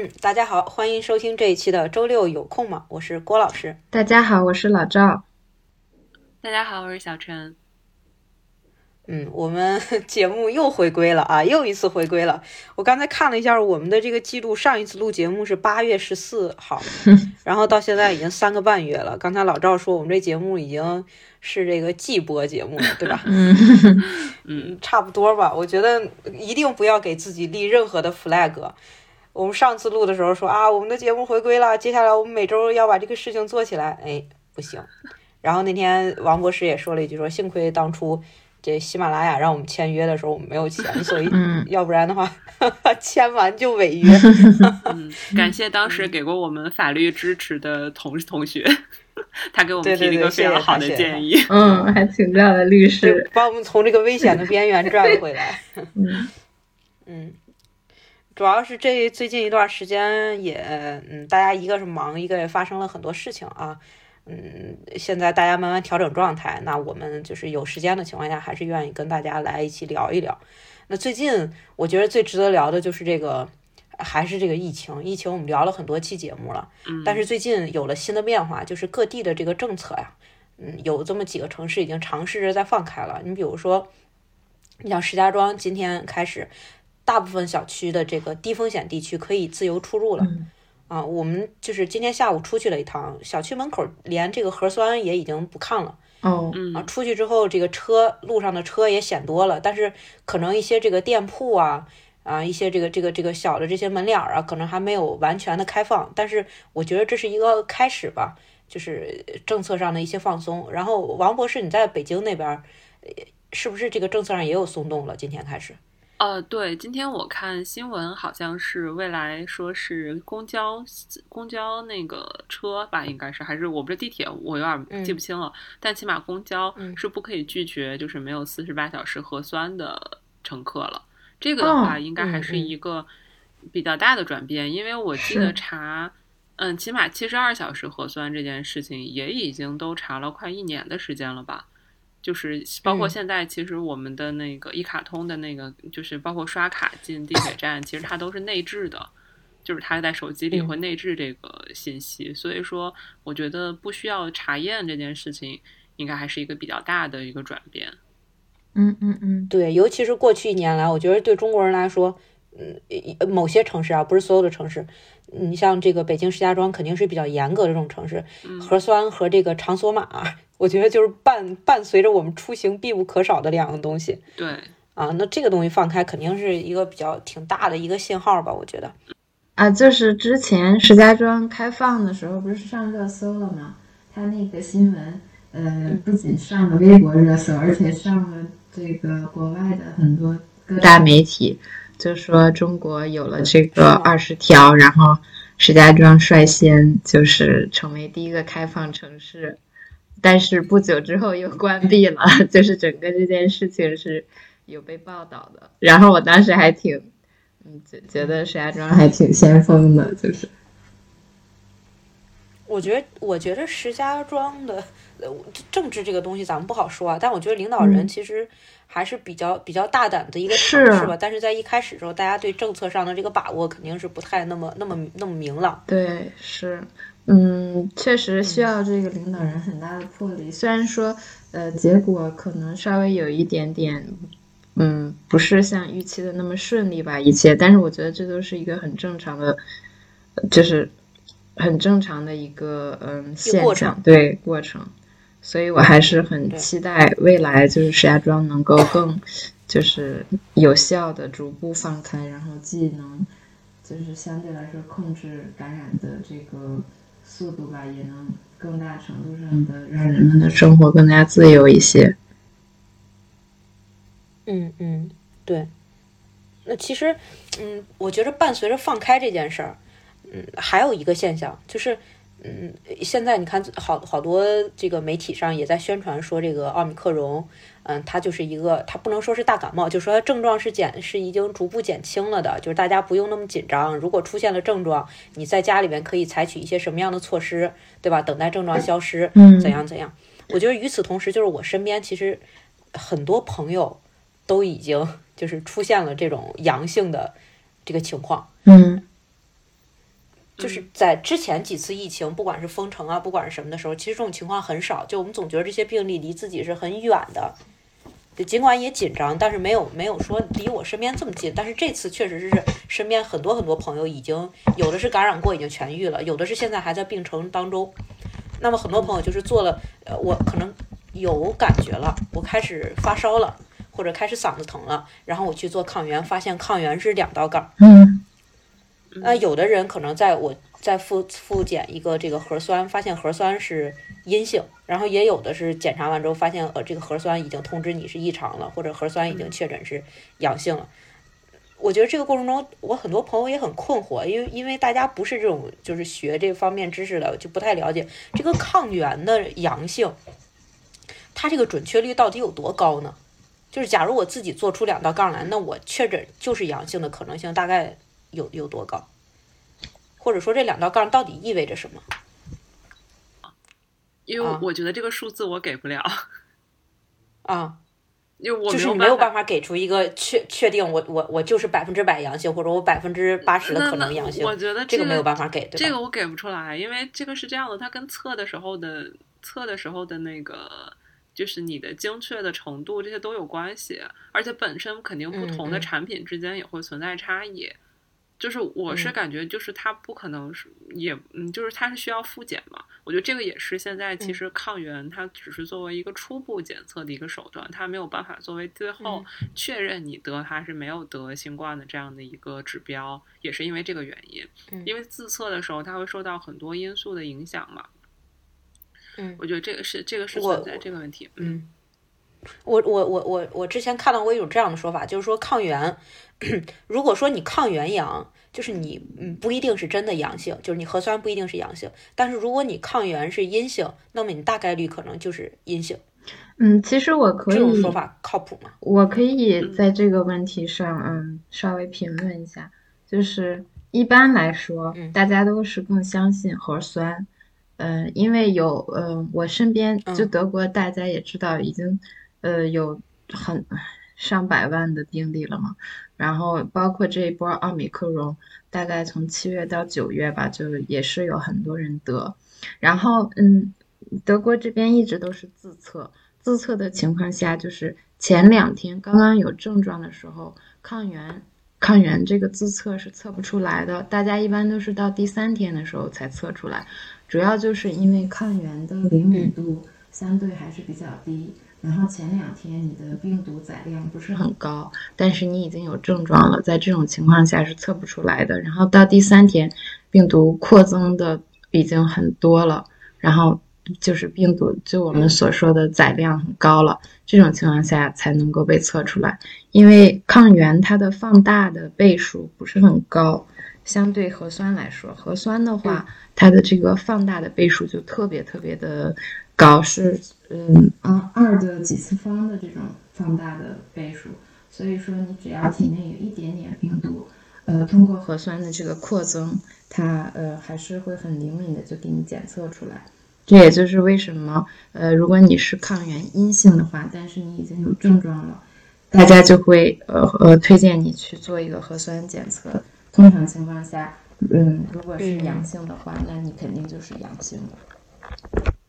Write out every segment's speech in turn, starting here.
嗯，大家好，欢迎收听这一期的周六有空吗？我是郭老师。大家好，我是老赵。大家好，我是小陈。嗯，我们节目又回归了啊，又一次回归了。我刚才看了一下我们的这个记录，上一次录节目是八月十四号，然后到现在已经三个半月了。刚才老赵说我们这节目已经是这个季播节目了，对吧？嗯 嗯，差不多吧。我觉得一定不要给自己立任何的 flag。我们上次录的时候说啊，我们的节目回归了，接下来我们每周要把这个事情做起来。哎，不行。然后那天王博士也说了一句，说幸亏当初。这喜马拉雅让我们签约的时候，我们没有钱，所以要不然的话，签完就违约。嗯，感谢当时给过我们法律支持的同同学，他给我们提了一个非常好的建议。嗯，还请教了律师，把我们从这个危险的边缘拽回来。嗯嗯，主要是这最近一段时间也，嗯，大家一个是忙，一个也发生了很多事情啊。嗯，现在大家慢慢调整状态，那我们就是有时间的情况下，还是愿意跟大家来一起聊一聊。那最近我觉得最值得聊的就是这个，还是这个疫情。疫情我们聊了很多期节目了，但是最近有了新的变化，就是各地的这个政策呀，嗯，有这么几个城市已经尝试着在放开了。你比如说，你像石家庄，今天开始，大部分小区的这个低风险地区可以自由出入了。啊，我们就是今天下午出去了一趟，小区门口连这个核酸也已经不看了。哦，啊，出去之后这个车路上的车也显多了，但是可能一些这个店铺啊，啊，一些这个这个这个小的这些门脸儿啊，可能还没有完全的开放。但是我觉得这是一个开始吧，就是政策上的一些放松。然后王博士，你在北京那边，是不是这个政策上也有松动了？今天开始？呃，对，今天我看新闻，好像是未来说是公交公交那个车吧，应该是还是我不是地铁，我有点记不清了。但起码公交是不可以拒绝，就是没有四十八小时核酸的乘客了。这个的话，应该还是一个比较大的转变，因为我记得查，嗯，起码七十二小时核酸这件事情也已经都查了快一年的时间了吧。就是包括现在，其实我们的那个一卡通的那个，就是包括刷卡进地铁站，其实它都是内置的，就是它在手机里会内置这个信息。所以说，我觉得不需要查验这件事情，应该还是一个比较大的一个转变。嗯嗯嗯，对，尤其是过去一年来，我觉得对中国人来说，嗯，某些城市啊，不是所有的城市，你像这个北京、石家庄，肯定是比较严格的这种城市，核酸和这个场所码。我觉得就是伴伴随着我们出行必不可少的两个东西。对啊，那这个东西放开肯定是一个比较挺大的一个信号吧？我觉得啊，就是之前石家庄开放的时候不是上热搜了吗？他那个新闻，呃，不仅上了微博热搜，而且上了这个国外的很多各大媒体，就说中国有了这个二十条，然后石家庄率先就是成为第一个开放城市。但是不久之后又关闭了，就是整个这件事情是有被报道的。然后我当时还挺，嗯，觉觉得石家庄还挺先锋的，就是。我觉得，我觉得石家庄的呃政治这个东西咱们不好说啊，但我觉得领导人其实还是比较比较大胆的一个城市吧。但是在一开始的时候，大家对政策上的这个把握肯定是不太那么那么那么明朗。对，是。嗯，确实需要这个领导人很大的魄力。虽然说，呃，结果可能稍微有一点点，嗯，不是像预期的那么顺利吧，一切。但是我觉得这都是一个很正常的，就是很正常的一个嗯现象，对过程。所以我还是很期待未来就是石家庄能够更就是有效的逐步放开，然后既能就是相对来说控制感染的这个。速度吧，也能更大程度上的让人们的生活更加自由一些。嗯嗯，对。那其实，嗯，我觉得伴随着放开这件事儿，嗯，还有一个现象就是。嗯，现在你看，好好多这个媒体上也在宣传说，这个奥密克戎，嗯，它就是一个，它不能说是大感冒，就说症状是减，是已经逐步减轻了的，就是大家不用那么紧张。如果出现了症状，你在家里面可以采取一些什么样的措施，对吧？等待症状消失，怎样怎样？我觉得与此同时，就是我身边其实很多朋友都已经就是出现了这种阳性的这个情况，嗯。就是在之前几次疫情，不管是封城啊，不管是什么的时候，其实这种情况很少。就我们总觉得这些病例离自己是很远的，就尽管也紧张，但是没有没有说离我身边这么近。但是这次确实是身边很多很多朋友已经有的是感染过，已经痊愈了，有的是现在还在病程当中。那么很多朋友就是做了，呃，我可能有感觉了，我开始发烧了，或者开始嗓子疼了，然后我去做抗原，发现抗原是两道杠。嗯。那有的人可能在我在复复检一个这个核酸，发现核酸是阴性，然后也有的是检查完之后发现呃这个核酸已经通知你是异常了，或者核酸已经确诊是阳性了。我觉得这个过程中，我很多朋友也很困惑，因为因为大家不是这种就是学这方面知识的，就不太了解这个抗原的阳性，它这个准确率到底有多高呢？就是假如我自己做出两道杠来，那我确诊就是阳性的可能性大概？有有多高，或者说这两道杠到底意味着什么？因为我觉得这个数字我给不了 啊，因为我就是没有办法给出一个确确定，我我我就是百分之百阳性，或者我百分之八十的可能阳性。我觉得这个没有办法给，这个我给不出来，因为这个是这样的，它跟测的时候的测的时候的那个。就是你的精确的程度，这些都有关系，而且本身肯定不同的产品之间也会存在差异。就是我是感觉，就是它不可能是也嗯，就是它是需要复检嘛。我觉得这个也是现在其实抗原它只是作为一个初步检测的一个手段，它没有办法作为最后确认你得还是没有得新冠的这样的一个指标，也是因为这个原因。因为自测的时候它会受到很多因素的影响嘛。嗯，我觉得这个是这个是存在这个问题。嗯，我我我我我之前看到过一种这样的说法，就是说抗原。如果说你抗原阳，就是你嗯不一定是真的阳性，就是你核酸不一定是阳性。但是如果你抗原是阴性，那么你大概率可能就是阴性。嗯，其实我可以这种说法靠谱吗？我可以在这个问题上嗯稍微评论一下，就是一般来说，大家都是更相信核酸，嗯，因为有呃我身边就德国大家也知道已经呃有很上百万的病例了嘛。然后包括这一波奥密克戎，大概从七月到九月吧，就也是有很多人得。然后，嗯，德国这边一直都是自测，自测的情况下，就是前两天刚刚有症状的时候，抗原抗原这个自测是测不出来的，大家一般都是到第三天的时候才测出来，主要就是因为抗原的灵敏度相对还是比较低。然后前两天你的病毒载量不是很高，但是你已经有症状了，在这种情况下是测不出来的。然后到第三天，病毒扩增的已经很多了，然后就是病毒就我们所说的载量很高了，这种情况下才能够被测出来。因为抗原它的放大的倍数不是很高，相对核酸来说，核酸的话它的这个放大的倍数就特别特别的高，是。嗯，啊，二的几次方的这种放大的倍数，所以说你只要体内有一点点病毒，呃，通过核酸的这个扩增，它呃还是会很灵敏的就给你检测出来。这也就是为什么，呃，如果你是抗原阴性的话，但是你已经有症状了，大家就会呃呃推荐你去做一个核酸检测。通常情况下，嗯，如果是阳性的话，那你肯定就是阳性了。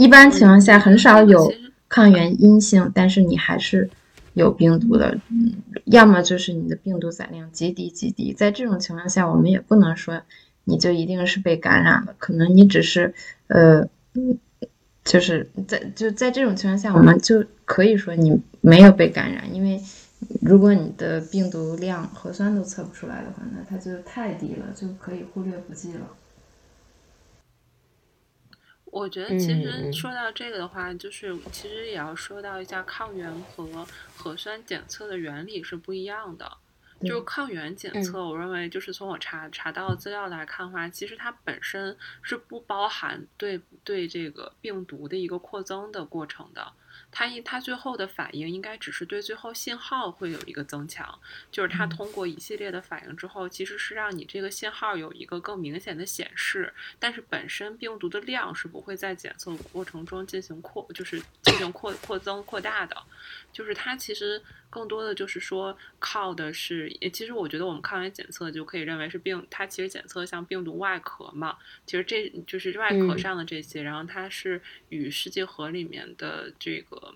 一般情况下很少有抗原阴性，但是你还是有病毒的，嗯，要么就是你的病毒载量极低极低，在这种情况下，我们也不能说你就一定是被感染了，可能你只是呃，就是在就在这种情况下，我们就可以说你没有被感染，因为如果你的病毒量核酸都测不出来的话，那它就太低了，就可以忽略不计了。我觉得其实说到这个的话，就是其实也要说到一下抗原和核酸检测的原理是不一样的。就是抗原检测，我认为就是从我查查到资料来看的话，其实它本身是不包含对对这个病毒的一个扩增的过程的。它一它最后的反应应该只是对最后信号会有一个增强，就是它通过一系列的反应之后，其实是让你这个信号有一个更明显的显示，但是本身病毒的量是不会在检测过程中进行扩，就是进行扩扩增扩大的，就是它其实。更多的就是说，靠的是，其实我觉得我们抗原检测就可以认为是病，它其实检测像病毒外壳嘛，其实这就是外壳上的这些，然后它是与试剂盒里面的这个，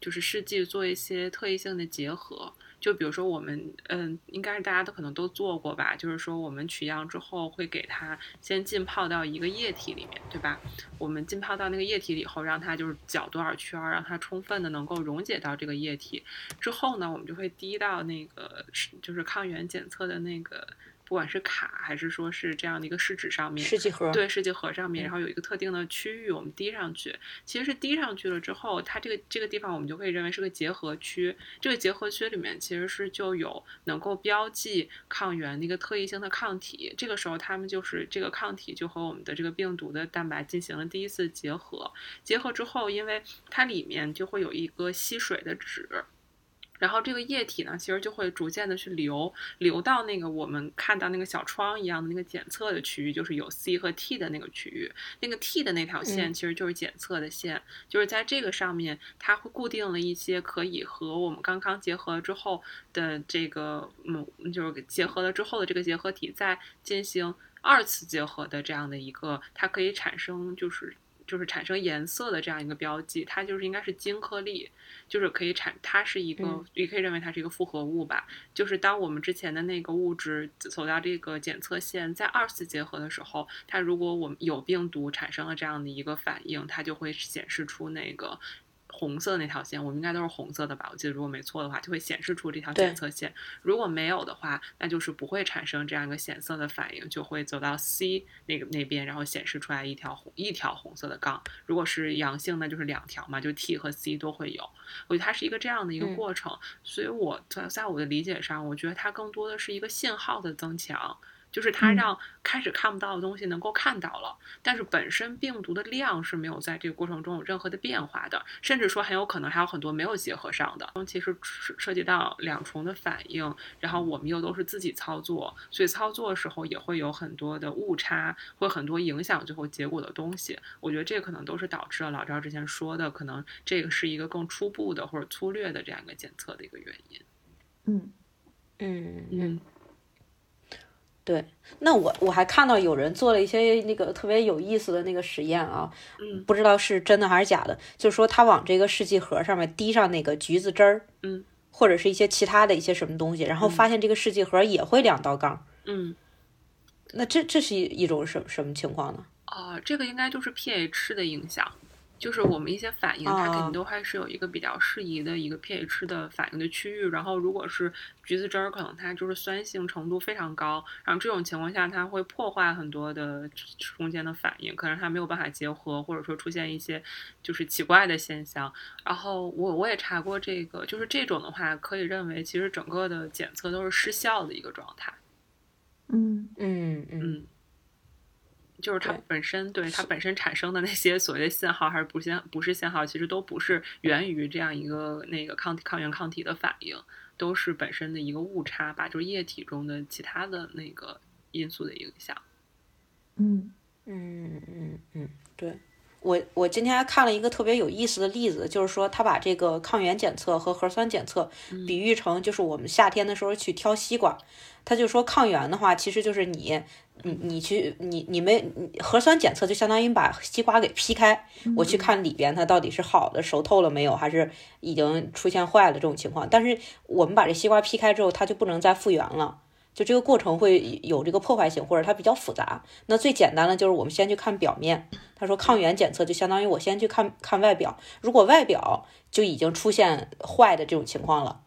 就是试剂做一些特异性的结合。就比如说我们，嗯，应该是大家都可能都做过吧。就是说我们取样之后会给它先浸泡到一个液体里面，对吧？我们浸泡到那个液体里后，让它就是搅多少圈，让它充分的能够溶解到这个液体。之后呢，我们就会滴到那个就是抗原检测的那个。不管是卡还是说是这样的一个试纸上面，试剂盒对试剂盒上面，然后有一个特定的区域，我们滴上去。其实是滴上去了之后，它这个这个地方我们就可以认为是个结合区。这个结合区里面其实是就有能够标记抗原的一个特异性的抗体。这个时候，它们就是这个抗体就和我们的这个病毒的蛋白进行了第一次结合。结合之后，因为它里面就会有一个吸水的纸。然后这个液体呢，其实就会逐渐的去流，流到那个我们看到那个小窗一样的那个检测的区域，就是有 C 和 T 的那个区域。那个 T 的那条线其实就是检测的线，就是在这个上面，它会固定了一些可以和我们刚刚结合之后的这个，嗯，就是结合了之后的这个结合体再进行二次结合的这样的一个，它可以产生就是就是产生颜色的这样一个标记，它就是应该是晶颗粒。就是可以产，它是一个，也可以认为它是一个复合物吧。就是当我们之前的那个物质走到这个检测线，在二次结合的时候，它如果我们有病毒产生了这样的一个反应，它就会显示出那个。红色那条线，我们应该都是红色的吧？我记得如果没错的话，就会显示出这条检测线。如果没有的话，那就是不会产生这样一个显色的反应，就会走到 C 那个那边，然后显示出来一条红一条红色的杠。如果是阳性，那就是两条嘛，就 T 和 C 都会有。我觉得它是一个这样的一个过程，所以我在在我的理解上，我觉得它更多的是一个信号的增强。就是它让开始看不到的东西能够看到了，但是本身病毒的量是没有在这个过程中有任何的变化的，甚至说很有可能还有很多没有结合上的。其实涉及到两重的反应，然后我们又都是自己操作，所以操作的时候也会有很多的误差，会很多影响最后结果的东西。我觉得这可能都是导致了老赵之前说的，可能这个是一个更初步的或者粗略的这样一个检测的一个原因。嗯嗯嗯。对，那我我还看到有人做了一些那个特别有意思的那个实验啊，嗯，不知道是真的还是假的，就是说他往这个试剂盒上面滴上那个橘子汁儿，嗯，或者是一些其他的一些什么东西，然后发现这个试剂盒也会两道杠，嗯，那这这是一一种什什么情况呢？啊，这个应该就是 pH 的影响。就是我们一些反应，它肯定都还是有一个比较适宜的一个 pH 的反应的区域。然后，如果是橘子汁儿，可能它就是酸性程度非常高。然后这种情况下，它会破坏很多的中间的反应，可能它没有办法结合，或者说出现一些就是奇怪的现象。然后我我也查过这个，就是这种的话，可以认为其实整个的检测都是失效的一个状态。嗯嗯嗯。就是它本身，对它本身产生的那些所谓的信号还是不信不是信号，其实都不是源于这样一个那个抗体抗原抗体的反应，都是本身的一个误差吧，就是液体中的其他的那个因素的影响。嗯嗯嗯嗯，对我我今天还看了一个特别有意思的例子，就是说他把这个抗原检测和核酸检测比喻成就是我们夏天的时候去挑西瓜，他就说抗原的话其实就是你。你你去你你们核酸检测就相当于把西瓜给劈开，我去看里边它到底是好的熟透了没有，还是已经出现坏了这种情况。但是我们把这西瓜劈开之后，它就不能再复原了，就这个过程会有这个破坏性，或者它比较复杂。那最简单的就是我们先去看表面。他说抗原检测就相当于我先去看看外表，如果外表就已经出现坏的这种情况了。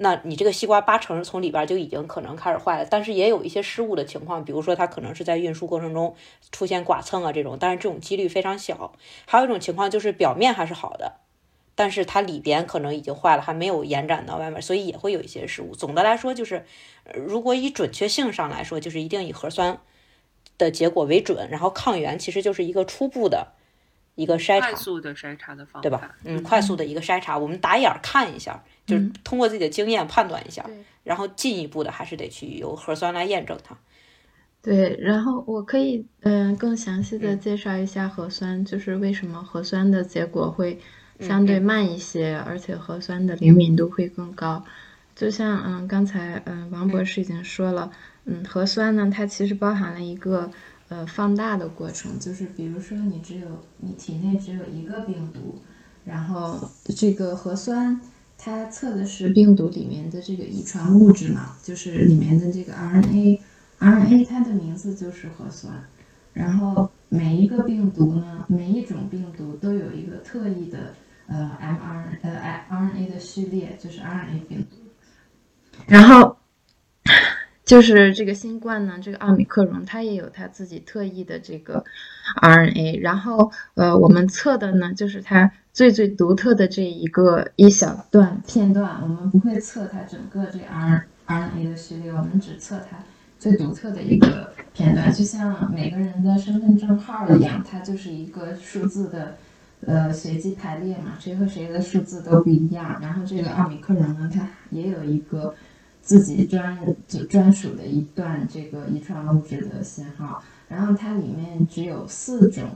那你这个西瓜八成是从里边就已经可能开始坏了，但是也有一些失误的情况，比如说它可能是在运输过程中出现剐蹭啊这种，但是这种几率非常小。还有一种情况就是表面还是好的，但是它里边可能已经坏了，还没有延展到外面，所以也会有一些失误。总的来说就是，如果以准确性上来说，就是一定以核酸的结果为准，然后抗原其实就是一个初步的。一个筛查，快速的筛查的方法，对吧？嗯，快速的一个筛查，我们打眼儿看一下，就是通过自己的经验判断一下，然后进一步的还是得去由核酸来验证它。对，然后我可以嗯更详细的介绍一下核酸，就是为什么核酸的结果会相对慢一些，而且核酸的灵敏度会更高。就像嗯刚才嗯王博士已经说了，嗯核酸呢它其实包含了一个呃放大的过程，就是比如说你只有你体内只有一个病毒，然后这个核酸它测的是病毒里面的这个遗传物质嘛，就是里面的这个 RNA。RNA 它的名字就是核酸，然后每一个病毒呢，每一种病毒都有一个特异的呃 mRNA 呃 RNA 的序列，就是 RNA 病毒。然后 就是这个新冠呢，这个奥密克戎它也有它自己特异的这个 RNA。然后呃，我们测的呢，就是它最最独特的这一个一小段片段，我们不会测它整个这 R RNA 的序列，我们只测它。最独特的一个片段，就像每个人的身份证号一样，它就是一个数字的，呃，随机排列嘛，谁和谁的数字都不一样。然后这个奥密克戎呢，它也有一个自己专就专属的一段这个遗传物质的信号。然后它里面只有四种，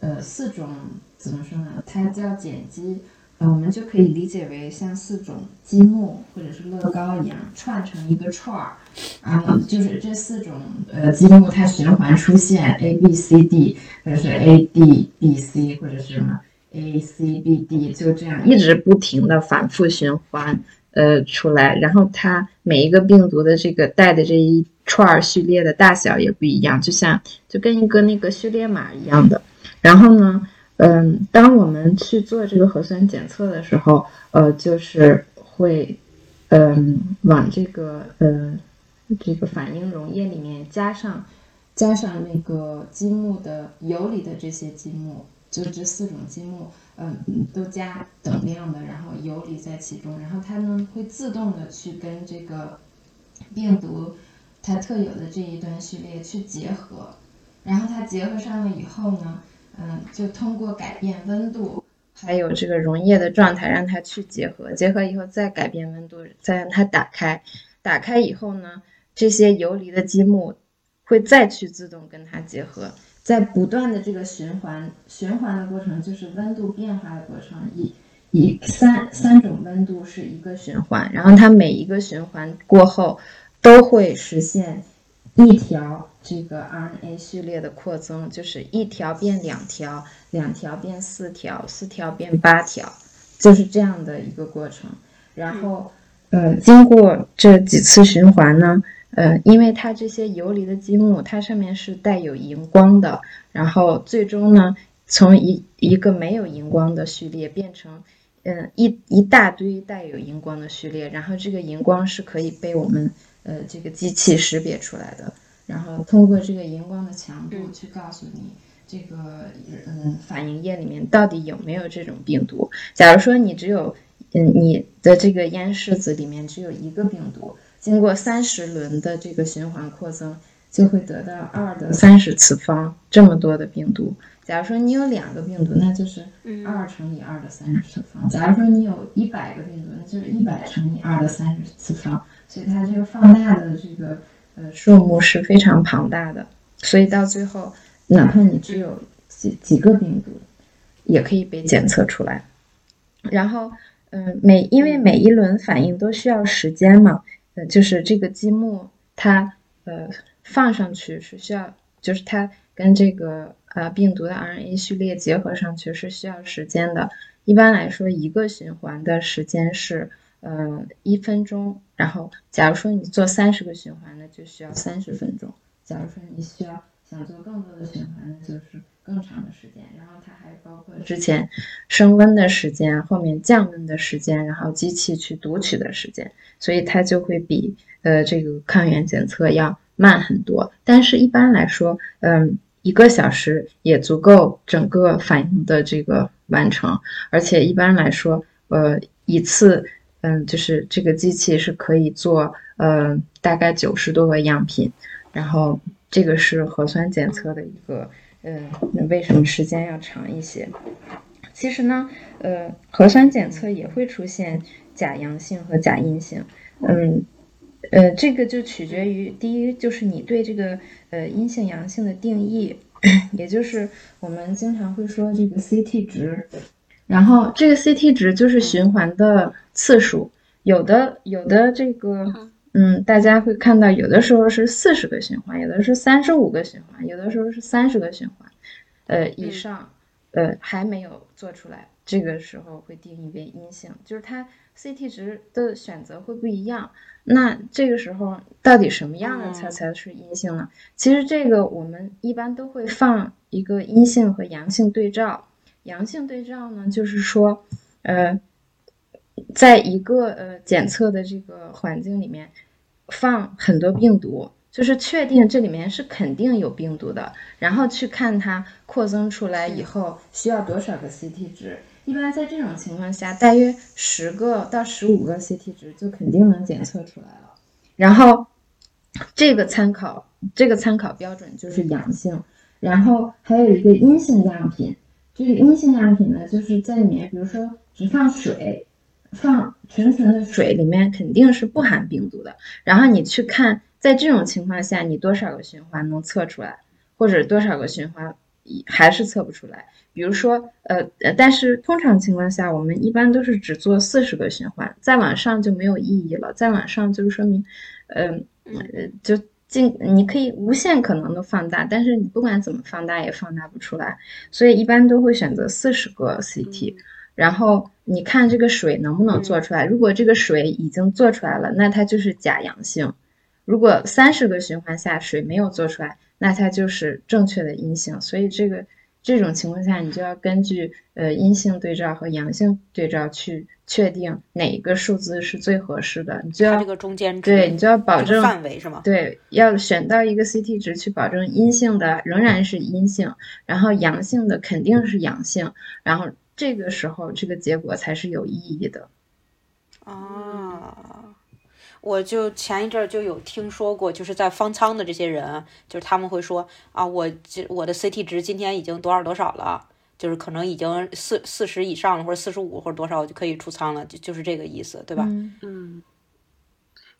呃，四种怎么说呢？它叫碱基。我们就可以理解为像四种积木或者是乐高一样串成一个串儿，然后就是这四种呃积木它循环出现 A B C D，或者是 A D B C，或者是什么 A C B D，就这样一直不停的反复循环呃出来，然后它每一个病毒的这个带的这一串序列的大小也不一样，就像就跟一个那个序列码一样的，然后呢。嗯，当我们去做这个核酸检测的时候，呃，就是会，嗯，往这个呃这个反应溶液里面加上加上那个积木的游离的这些积木，就这四种积木，嗯，都加等量的，然后游离在其中，然后它呢会自动的去跟这个病毒它特有的这一段序列去结合，然后它结合上了以后呢。嗯，就通过改变温度，还有这个溶液的状态，让它去结合，结合以后再改变温度，再让它打开，打开以后呢，这些游离的积木会再去自动跟它结合，在不断的这个循环循环的过程，就是温度变化的过程，以以三三种温度是一个循环，然后它每一个循环过后都会实现一条。这个 RNA 序列的扩增就是一条变两条，两条变四条，四条变八条，就是这样的一个过程。然后，呃，经过这几次循环呢，呃，因为它这些游离的积木，它上面是带有荧光的，然后最终呢，从一一个没有荧光的序列变成，嗯，一一大堆带有荧光的序列，然后这个荧光是可以被我们呃这个机器识别出来的。然后通过这个荧光的强度去告诉你，这个嗯反应液里面到底有没有这种病毒。假如说你只有嗯你的这个咽拭子里面只有一个病毒，经过三十轮的这个循环扩增，就会得到二的三十次方这么多的病毒。假如说你有两个病毒，那就是二乘以二的三十次方。假如说你有一百个病毒，那就是一百乘以二的三十次方。所以它这个放大的这个。呃，数目是非常庞大的，所以到最后，哪怕你只有几几个病毒，也可以被检测出来。然后，嗯，每因为每一轮反应都需要时间嘛，呃，就是这个积木它呃放上去是需要，就是它跟这个呃病毒的 RNA 序列结合上去是需要时间的。一般来说，一个循环的时间是。呃，一分钟。然后，假如说你做三十个循环，那就需要三十分钟。假如说你需要想做更多的循环，那就是更长的时间。然后它还包括之前升温的时间，后面降温的时间，然后机器去读取的时间，所以它就会比呃这个抗原检测要慢很多。但是一般来说，嗯，一个小时也足够整个反应的这个完成。而且一般来说，呃，一次。嗯，就是这个机器是可以做，呃，大概九十多个样品，然后这个是核酸检测的一个嗯，为什么时间要长一些？其实呢，呃，核酸检测也会出现假阳性和假阴性，嗯，呃，这个就取决于第一就是你对这个呃阴性阳性的定义，也就是我们经常会说这个 CT 值，然后这个 CT 值就是循环的次数，有的有的这个。嗯，大家会看到，有的时候是四十个循环，有的是三十五个循环，有的时候是三十个循环，呃以上，呃还没有做出来，这个时候会定义为阴性，就是它 CT 值的选择会不一样。那这个时候到底什么样的才才是阴性呢？其实这个我们一般都会放一个阴性和阳性对照，阳性对照呢，就是说，呃，在一个呃检测的这个环境里面。放很多病毒，就是确定这里面是肯定有病毒的，然后去看它扩增出来以后需要多少个 CT 值。一般在这种情况下，大约十个到十五个 CT 值就肯定能检测出来了。然后这个参考这个参考标准就是阳性。然后还有一个阴性样品，这个阴性样品呢，就是在里面，比如说只放水。放纯纯的水里面肯定是不含病毒的，然后你去看，在这种情况下，你多少个循环能测出来，或者多少个循环还是测不出来。比如说，呃呃，但是通常情况下，我们一般都是只做四十个循环，再往上就没有意义了。再往上就是说明，嗯呃，就尽你可以无限可能的放大，但是你不管怎么放大也放大不出来，所以一般都会选择四十个 CT。然后你看这个水能不能做出来？如果这个水已经做出来了，那它就是假阳性；如果三十个循环下水没有做出来，那它就是正确的阴性。所以这个这种情况下，你就要根据呃阴性对照和阳性对照去确定哪一个数字是最合适的。你就要这个中间对你就要保证范围是吗？对，要选到一个 CT 值去保证阴性的仍然是阴性，然后阳性的肯定是阳性，然后。这个时候，这个结果才是有意义的。啊，我就前一阵儿就有听说过，就是在方舱的这些人，就是他们会说啊，我这我的 CT 值今天已经多少多少了，就是可能已经四四十以上了，或者四十五或者多少我就可以出舱了，就就是这个意思，对吧？嗯，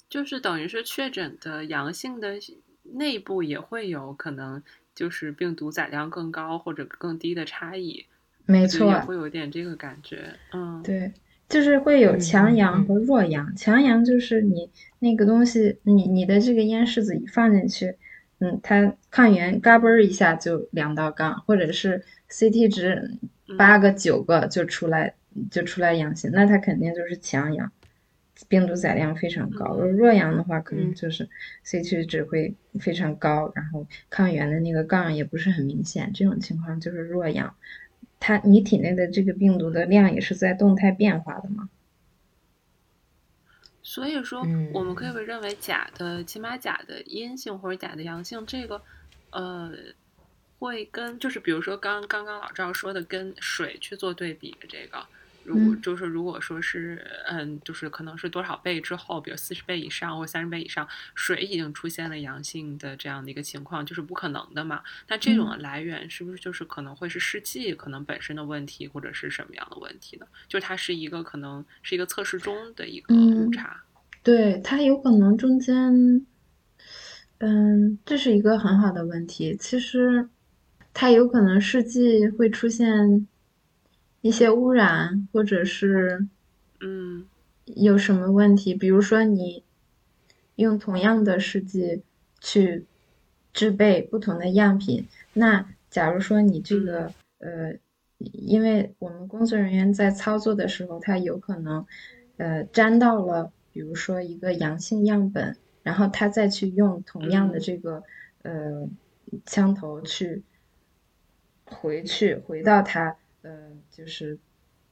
就是等于是确诊的阳性的内部也会有可能，就是病毒载量更高或者更低的差异。没错，会有点这个感觉，嗯，对，就是会有强阳和弱阳。强阳就是你那个东西，你你的这个咽拭子一放进去，嗯，它抗原嘎嘣儿一下就两道杠，或者是 CT 值八个九个就出来就出来阳性，那它肯定就是强阳，病毒载量非常高。弱阳的话，可能就是 CT 值会非常高，然后抗原的那个杠也不是很明显，这种情况就是弱阳。它你体内的这个病毒的量也是在动态变化的吗？所以说，我们可以认为假的，起码假的阴性或者假的阳性，这个呃，会跟就是比如说刚刚刚老赵说的跟水去做对比的这个。如果就是如果说是嗯，就是可能是多少倍之后，比如四十倍以上或三十倍以上，水已经出现了阳性的这样的一个情况，就是不可能的嘛。那这种的来源是不是就是可能会是试剂可能本身的问题，或者是什么样的问题呢？就它是一个可能是一个测试中的一个误差。对，它有可能中间，嗯，这是一个很好的问题。其实它有可能试剂会出现。一些污染，或者是，嗯，有什么问题？比如说，你用同样的试剂去制备不同的样品，那假如说你这个，呃，因为我们工作人员在操作的时候，他有可能，呃，沾到了，比如说一个阳性样本，然后他再去用同样的这个，呃，枪头去回去回到他。呃，就是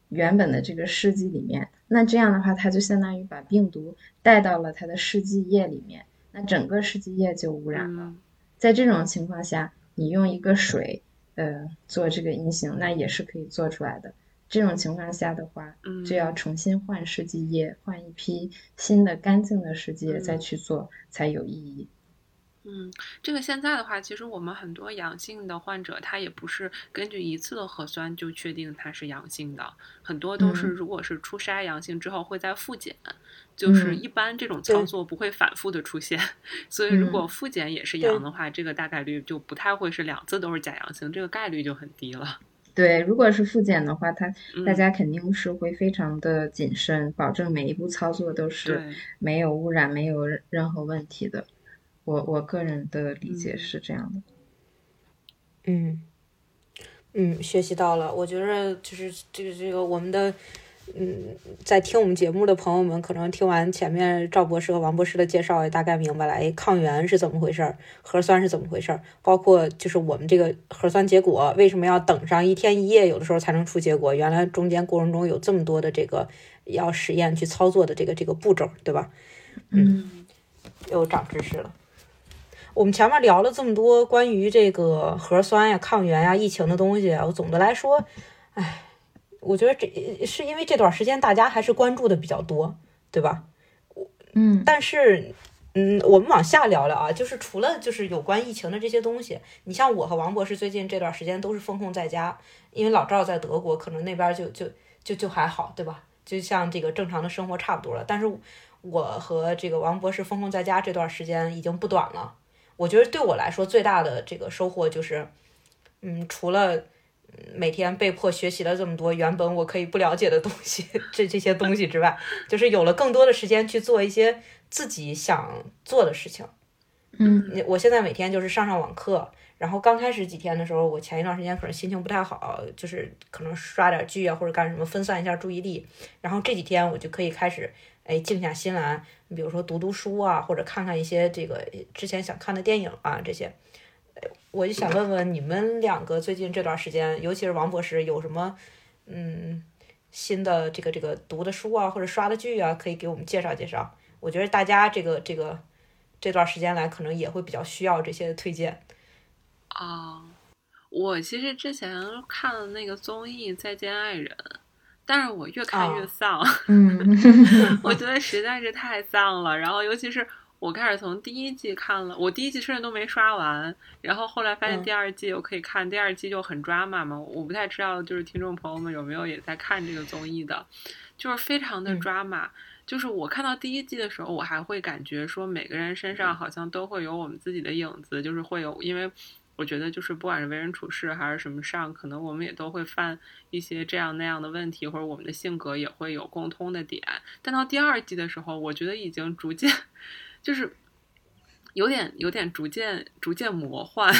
原本的这个试剂里面，那这样的话，它就相当于把病毒带到了它的试剂液里面，那整个试剂液就污染了。在这种情况下，你用一个水，呃，做这个阴性，那也是可以做出来的。这种情况下的话，就要重新换试剂液，换一批新的干净的试剂液再去做才有意义。嗯，这个现在的话，其实我们很多阳性的患者，他也不是根据一次的核酸就确定他是阳性的，很多都是如果是初筛阳性之后会再复检，就是一般这种操作不会反复的出现，所以如果复检也是阳的话，这个大概率就不太会是两次都是假阳性，这个概率就很低了。对，如果是复检的话，他大家肯定是会非常的谨慎，保证每一步操作都是没有污染、没有任何问题的。我我个人的理解是这样的，嗯嗯，学习到了。我觉得就是这个这个我们的嗯，在听我们节目的朋友们，可能听完前面赵博士和王博士的介绍，也大概明白了，哎，抗原是怎么回事儿，核酸是怎么回事儿，包括就是我们这个核酸结果为什么要等上一天一夜，有的时候才能出结果，原来中间过程中有这么多的这个要实验去操作的这个这个步骤，对吧？嗯，又长知识了。我们前面聊了这么多关于这个核酸呀、抗原呀、疫情的东西，我总的来说，哎，我觉得这是因为这段时间大家还是关注的比较多，对吧？嗯，但是，嗯，我们往下聊聊啊，就是除了就是有关疫情的这些东西，你像我和王博士最近这段时间都是封控在家，因为老赵在德国，可能那边就就就就还好，对吧？就像这个正常的生活差不多了。但是我和这个王博士封控在家这段时间已经不短了。我觉得对我来说最大的这个收获就是，嗯，除了每天被迫学习了这么多原本我可以不了解的东西，这这些东西之外，就是有了更多的时间去做一些自己想做的事情。嗯，我现在每天就是上上网课，然后刚开始几天的时候，我前一段时间可能心情不太好，就是可能刷点剧啊或者干什么分散一下注意力，然后这几天我就可以开始。哎，静下心来，你比如说读读书啊，或者看看一些这个之前想看的电影啊，这些，我就想问问你们两个最近这段时间，尤其是王博士，有什么嗯新的这个这个读的书啊，或者刷的剧啊，可以给我们介绍介绍？我觉得大家这个这个这段时间来，可能也会比较需要这些推荐。啊，我其实之前看了那个综艺《再见爱人》。但是我越看越丧，嗯，我觉得实在是太丧了。然后，尤其是我开始从第一季看了，我第一季甚至都没刷完。然后后来发现第二季我可以看，第二季就很抓马嘛。我不太知道，就是听众朋友们有没有也在看这个综艺的，就是非常的抓马。就是我看到第一季的时候，我还会感觉说每个人身上好像都会有我们自己的影子，就是会有因为。我觉得就是不管是为人处事还是什么上，可能我们也都会犯一些这样那样的问题，或者我们的性格也会有共通的点。但到第二季的时候，我觉得已经逐渐就是有点有点逐渐逐渐魔幻，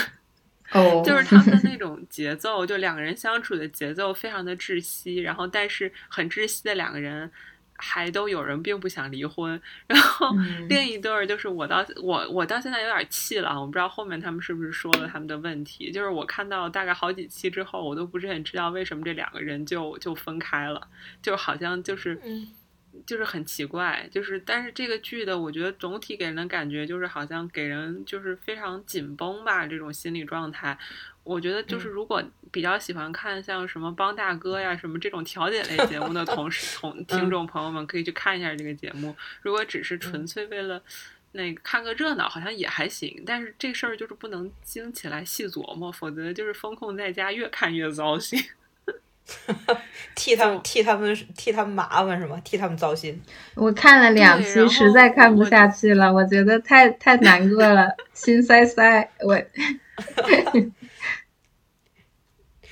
哦，就是他们的那种节奏，就两个人相处的节奏非常的窒息，然后但是很窒息的两个人。还都有人并不想离婚，然后另一对儿就是我到我我到现在有点气了，我不知道后面他们是不是说了他们的问题。就是我看到大概好几期之后，我都不是很知道为什么这两个人就就分开了，就好像就是就是很奇怪，就是但是这个剧的我觉得总体给人的感觉就是好像给人就是非常紧绷吧，这种心理状态。我觉得就是如果比较喜欢看像什么帮大哥呀什么这种调解类节目的同事 同听众朋友们，可以去看一下这个节目。如果只是纯粹为了那个看个热闹，好像也还行。但是这事儿就是不能经起来细琢磨，否则就是风控在家，越看越糟心。替他们替他们替他们麻烦是吗？替他们糟心。我看了两期，实在看不下去了，我觉得太太难过了，心塞塞。我。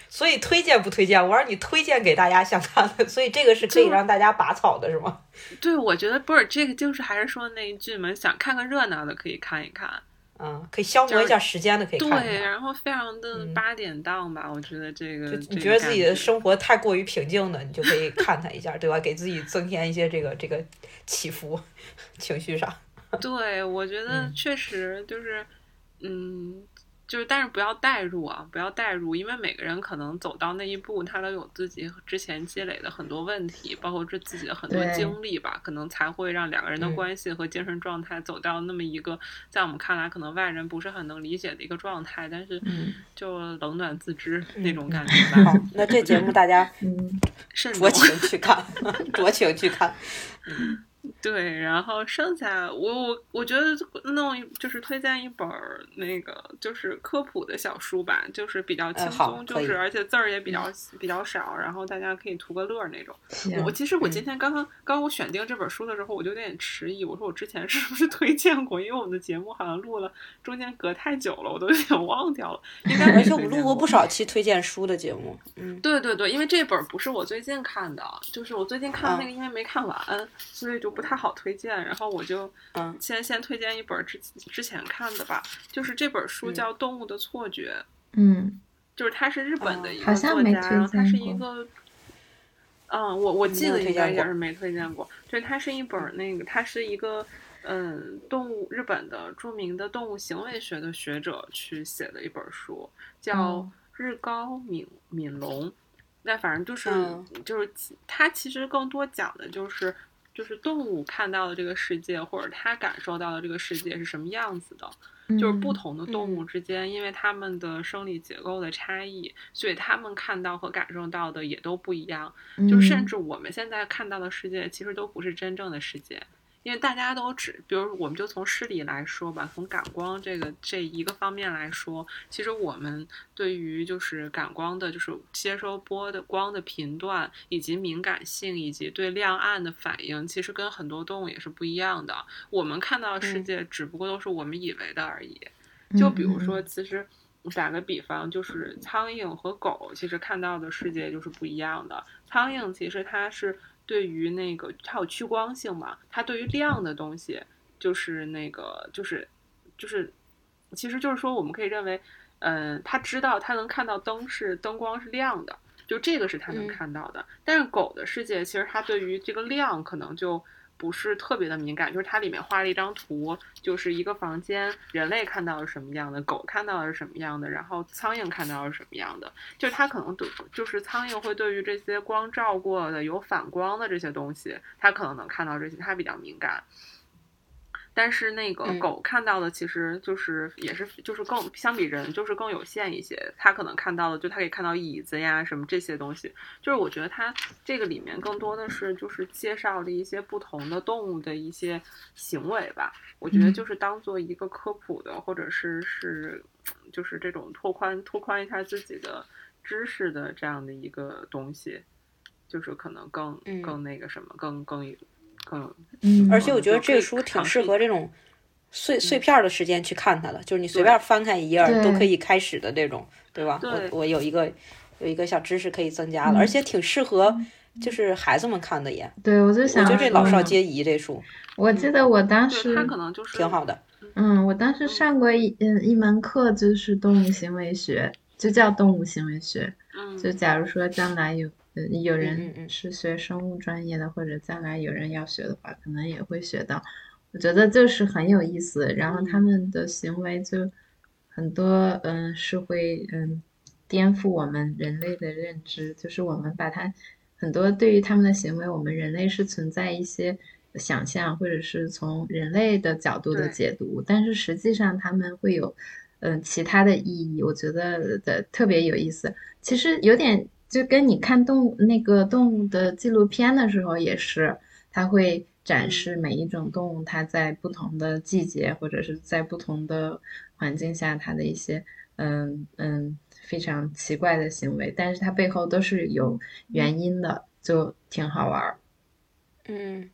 所以推荐不推荐？我让你推荐给大家想看的，所以这个是可以让大家拔草的，是吗？对，我觉得不是这个，就是还是说那一句嘛，想看个热闹的可以看一看，嗯，可以消磨一下时间的可以看。对，然后非常的八点档吧，我觉得这个，你觉得自己的生活太过于平静的，你就可以看它一下，对吧？给自己增添一些这个这个起伏，情绪上。对，我觉得确实就是，嗯。就是，但是不要代入啊，不要代入，因为每个人可能走到那一步，他都有自己之前积累的很多问题，包括这自己的很多经历吧，可能才会让两个人的关系和精神状态走到那么一个，在我们看来可能外人不是很能理解的一个状态，但是就冷暖自知那种感觉吧。好，那这节目大家嗯，酌情去看，酌情去看。对，然后剩下我我我觉得弄一就是推荐一本那个就是科普的小书吧，就是比较轻松，就是而且字儿也比较比较少，然后大家可以图个乐儿那种。我其实我今天刚刚刚我选定这本书的时候，我就有点迟疑，我说我之前是不是推荐过？因为我们的节目好像录了中间隔太久了，我都有点忘掉了。应该而且我们录过不少期推荐书的节目。嗯，对对对，因为这本不是我最近看的，就是我最近看的那个，因为没看完，所以就不太。好推荐，然后我就嗯，先先推荐一本之之前看的吧，就是这本书叫《动物的错觉》，嗯，就是它是日本的一个作家，然后它是一个，嗯，我我记得应该也是没推荐过，对，它是一本那个，它是一个嗯，动物日本的著名的动物行为学的学者去写的一本书，叫日高敏敏龙，那反正就是就是他其实更多讲的就是。就是动物看到的这个世界，或者它感受到的这个世界是什么样子的？就是不同的动物之间，因为它们的生理结构的差异，所以它们看到和感受到的也都不一样。就甚至我们现在看到的世界，其实都不是真正的世界。因为大家都只，比如我们就从视力来说吧，从感光这个这一个方面来说，其实我们对于就是感光的，就是接收波的光的频段以及敏感性以及对亮暗的反应，其实跟很多动物也是不一样的。我们看到的世界只不过都是我们以为的而已。就比如说，其实打个比方，就是苍蝇和狗其实看到的世界就是不一样的。苍蝇其实它是。对于那个它有趋光性嘛？它对于亮的东西，就是那个就是就是，其实就是说，我们可以认为，嗯，它知道它能看到灯是灯光是亮的，就这个是它能看到的。但是狗的世界，其实它对于这个亮可能就。不是特别的敏感，就是它里面画了一张图，就是一个房间，人类看到是什么样的，狗看到的是什么样的，然后苍蝇看到是什么样的，就是它可能对就是苍蝇会对于这些光照过的有反光的这些东西，它可能能看到这些，它比较敏感。但是那个狗看到的其实就是也是就是更相比人就是更有限一些，它可能看到的就它可以看到椅子呀什么这些东西，就是我觉得它这个里面更多的是就是介绍了一些不同的动物的一些行为吧，我觉得就是当做一个科普的或者是是就是这种拓宽拓宽一下自己的知识的这样的一个东西，就是可能更更那个什么更更。嗯，而且我觉得这个书挺适合这种碎碎片的时间去看它的，就是你随便翻开一页都可以开始的这种，对吧？我我有一个有一个小知识可以增加了，而且挺适合就是孩子们看的也。对，我就想，我觉得这老少皆宜这书。我记得我当时他可能就是挺好的。嗯，我当时上过一嗯一门课，就是动物行为学，就叫动物行为学。嗯，就假如说将来有。有人是学生物专业的，或者将来有人要学的话，可能也会学到。我觉得就是很有意思，然后他们的行为就很多，嗯，是会嗯颠覆我们人类的认知，就是我们把它很多对于他们的行为，我们人类是存在一些想象，或者是从人类的角度的解读，但是实际上他们会有嗯其他的意义，我觉得的特别有意思。其实有点。就跟你看动物那个动物的纪录片的时候也是，它会展示每一种动物它在不同的季节或者是在不同的环境下它的一些嗯嗯非常奇怪的行为，但是它背后都是有原因的，就挺好玩儿。嗯。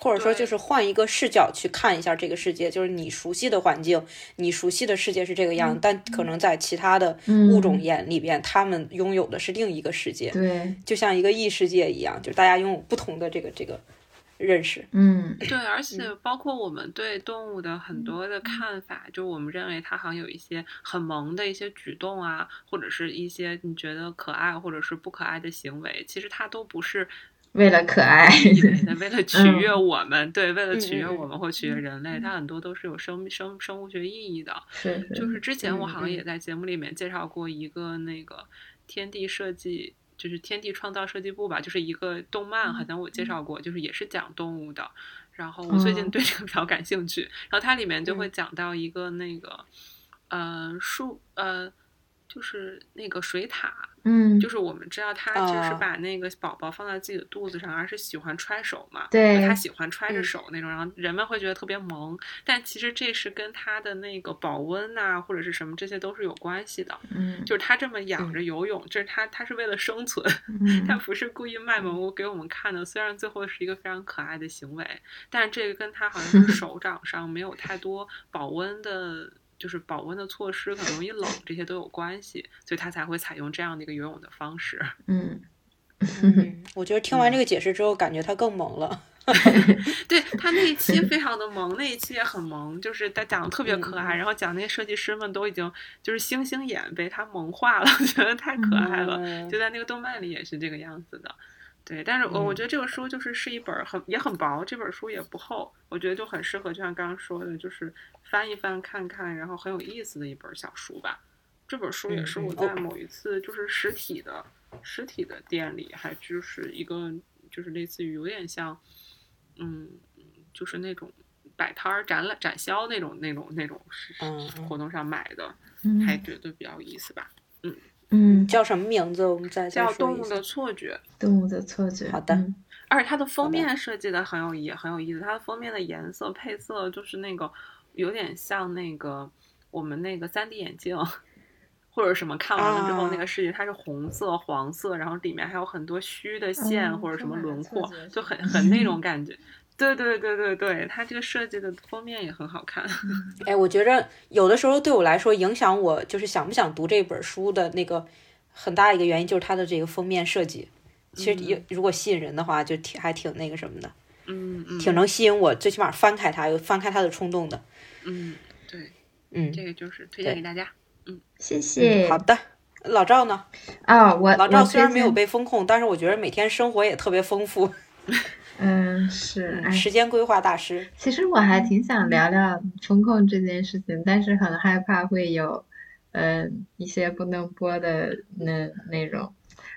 或者说，就是换一个视角去看一下这个世界，就是你熟悉的环境，你熟悉的世界是这个样，但可能在其他的物种眼里边，他们拥有的是另一个世界。对，就像一个异世界一样，就是大家拥有不同的这个这个认识。嗯，对，而且包括我们对动物的很多的看法，就我们认为它好像有一些很萌的一些举动啊，或者是一些你觉得可爱或者是不可爱的行为，其实它都不是。为了可爱，为了取悦我们，对，为了取悦我们或取悦人类，它很多都是有生生生物学意义的。是，就是之前我好像也在节目里面介绍过一个那个天地设计，就是天地创造设计部吧，就是一个动漫，好像我介绍过，就是也是讲动物的。然后我最近对这个比较感兴趣，然后它里面就会讲到一个那个，呃，树，呃。就是那个水獭，嗯，就是我们知道它就是把那个宝宝放在自己的肚子上，而是喜欢揣手嘛，对，它喜欢揣着手那种，然后人们会觉得特别萌，但其实这是跟它的那个保温呐或者是什么这些都是有关系的，嗯，就是它这么养着游泳，就是它它是为了生存，它不是故意卖萌。给我们看的，虽然最后是一个非常可爱的行为，但是这个跟它好像是 手掌上没有太多保温的。就是保温的措施可能容易冷，这些都有关系，所以他才会采用这样的一个游泳的方式。嗯，我觉得听完这个解释之后，感觉他更萌了。对他那一期非常的萌，那一期也很萌，就是他讲的特别可爱，然后讲那些设计师们都已经就是星星眼被他萌化了，觉得太可爱了。就在那个动漫里也是这个样子的。对，但是我我觉得这个书就是是一本很也很薄，这本书也不厚，我觉得就很适合，就像刚刚说的，就是翻一翻看看，然后很有意思的一本小书吧。这本书也是我在某一次就是实体的实体的店里，还就是一个就是类似于有点像，嗯，就是那种摆摊儿展览展销那种那种那种活动上买的，还觉得比较有意思吧，嗯。嗯，叫什么名字？我们再叫《动物的错觉》。动物的错觉。好的。而且它的封面设计的很有意，很有意思。它的封面的颜色配色就是那个有点像那个我们那个三 D 眼镜，或者什么看完了之后那个世界，它是红色、黄色，然后里面还有很多虚的线或者什么轮廓，就很很那种感觉。对对对对对，它这个设计的封面也很好看。哎，我觉着有的时候对我来说，影响我就是想不想读这本书的那个很大一个原因，就是它的这个封面设计。其实也，如果吸引人的话，就挺还挺那个什么的，嗯嗯，挺能吸引我，最起码翻开它有翻开它的冲动的。嗯，对，嗯，这个就是推荐给大家。嗯，谢谢。好的，老赵呢？啊，我老赵虽然没有被风控，但是我觉得每天生活也特别丰富。嗯，是时间规划大师。其实我还挺想聊聊风控这件事情，但是很害怕会有，嗯，一些不能播的那内容。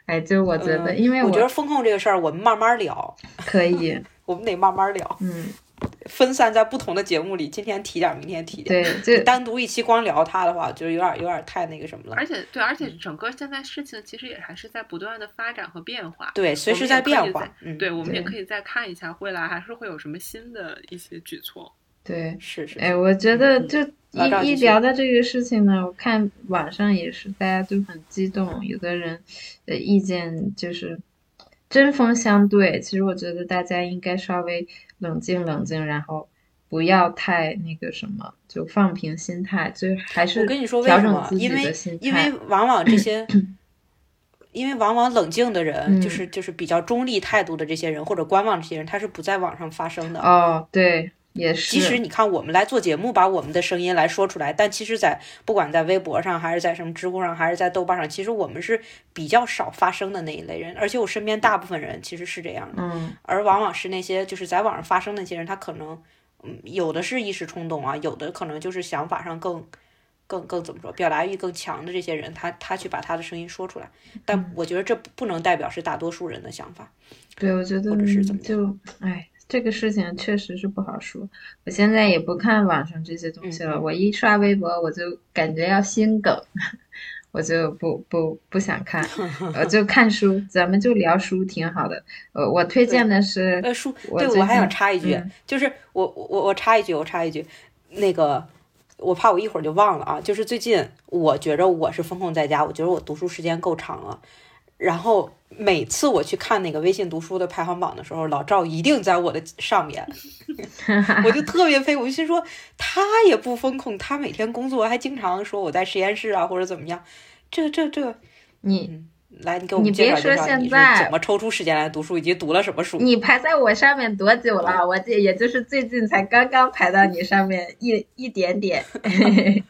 哎，就我觉得，因为我觉得风控这个事儿，我们慢慢聊。可以，我们得慢慢聊。嗯。分散在不同的节目里，今天提点，明天提点。对，就单独一期光聊它的话，就是有点有点太那个什么了。而且，对，而且整个现在事情其实也还是在不断的发展和变化。对，随时在变化。嗯，对，我们也可以再看一下未来还是会有什么新的一些举措。对，是是。哎，我觉得就一一聊到这个事情呢，我看网上也是大家都很激动，有的人的意见就是针锋相对。其实我觉得大家应该稍微。冷静冷静，然后不要太那个什么，就放平心态，就还是我跟你说为什么？因为因为往往这些，因为往往冷静的人，就是就是比较中立态度的这些人，或者观望这些人，他是不在网上发声的。哦，对。也是，即使你看我们来做节目，把我们的声音来说出来，但其实，在不管在微博上，还是在什么知乎上，还是在豆瓣上，其实我们是比较少发声的那一类人。而且我身边大部分人其实是这样的，嗯，而往往是那些就是在网上发声那些人，他可能，嗯，有的是一时冲动啊，有的可能就是想法上更、更、更怎么说，表达欲更强的这些人，他他去把他的声音说出来。但我觉得这不能代表是大多数人的想法。对，我觉得或者是怎么就，哎。这个事情确实是不好说，我现在也不看网上这些东西了。我一刷微博，我就感觉要心梗，我就不不不想看，我就看书。咱们就聊书，挺好的。呃，我推荐的是呃书，对我还想插一句，就是我我我插一句，我插一句，那个我怕我一会儿就忘了啊。就是最近我觉着我是风控在家，我觉得我读书时间够长了，然后。每次我去看那个微信读书的排行榜的时候，老赵一定在我的上面，我就特别佩服。我就心说他也不风控，他每天工作还经常说我在实验室啊或者怎么样。这这这，你来你给我们介绍介绍你是怎么抽出时间来读书，以及读了什么书？你排在我上面多久了？我这也就是最近才刚刚排到你上面一一点点。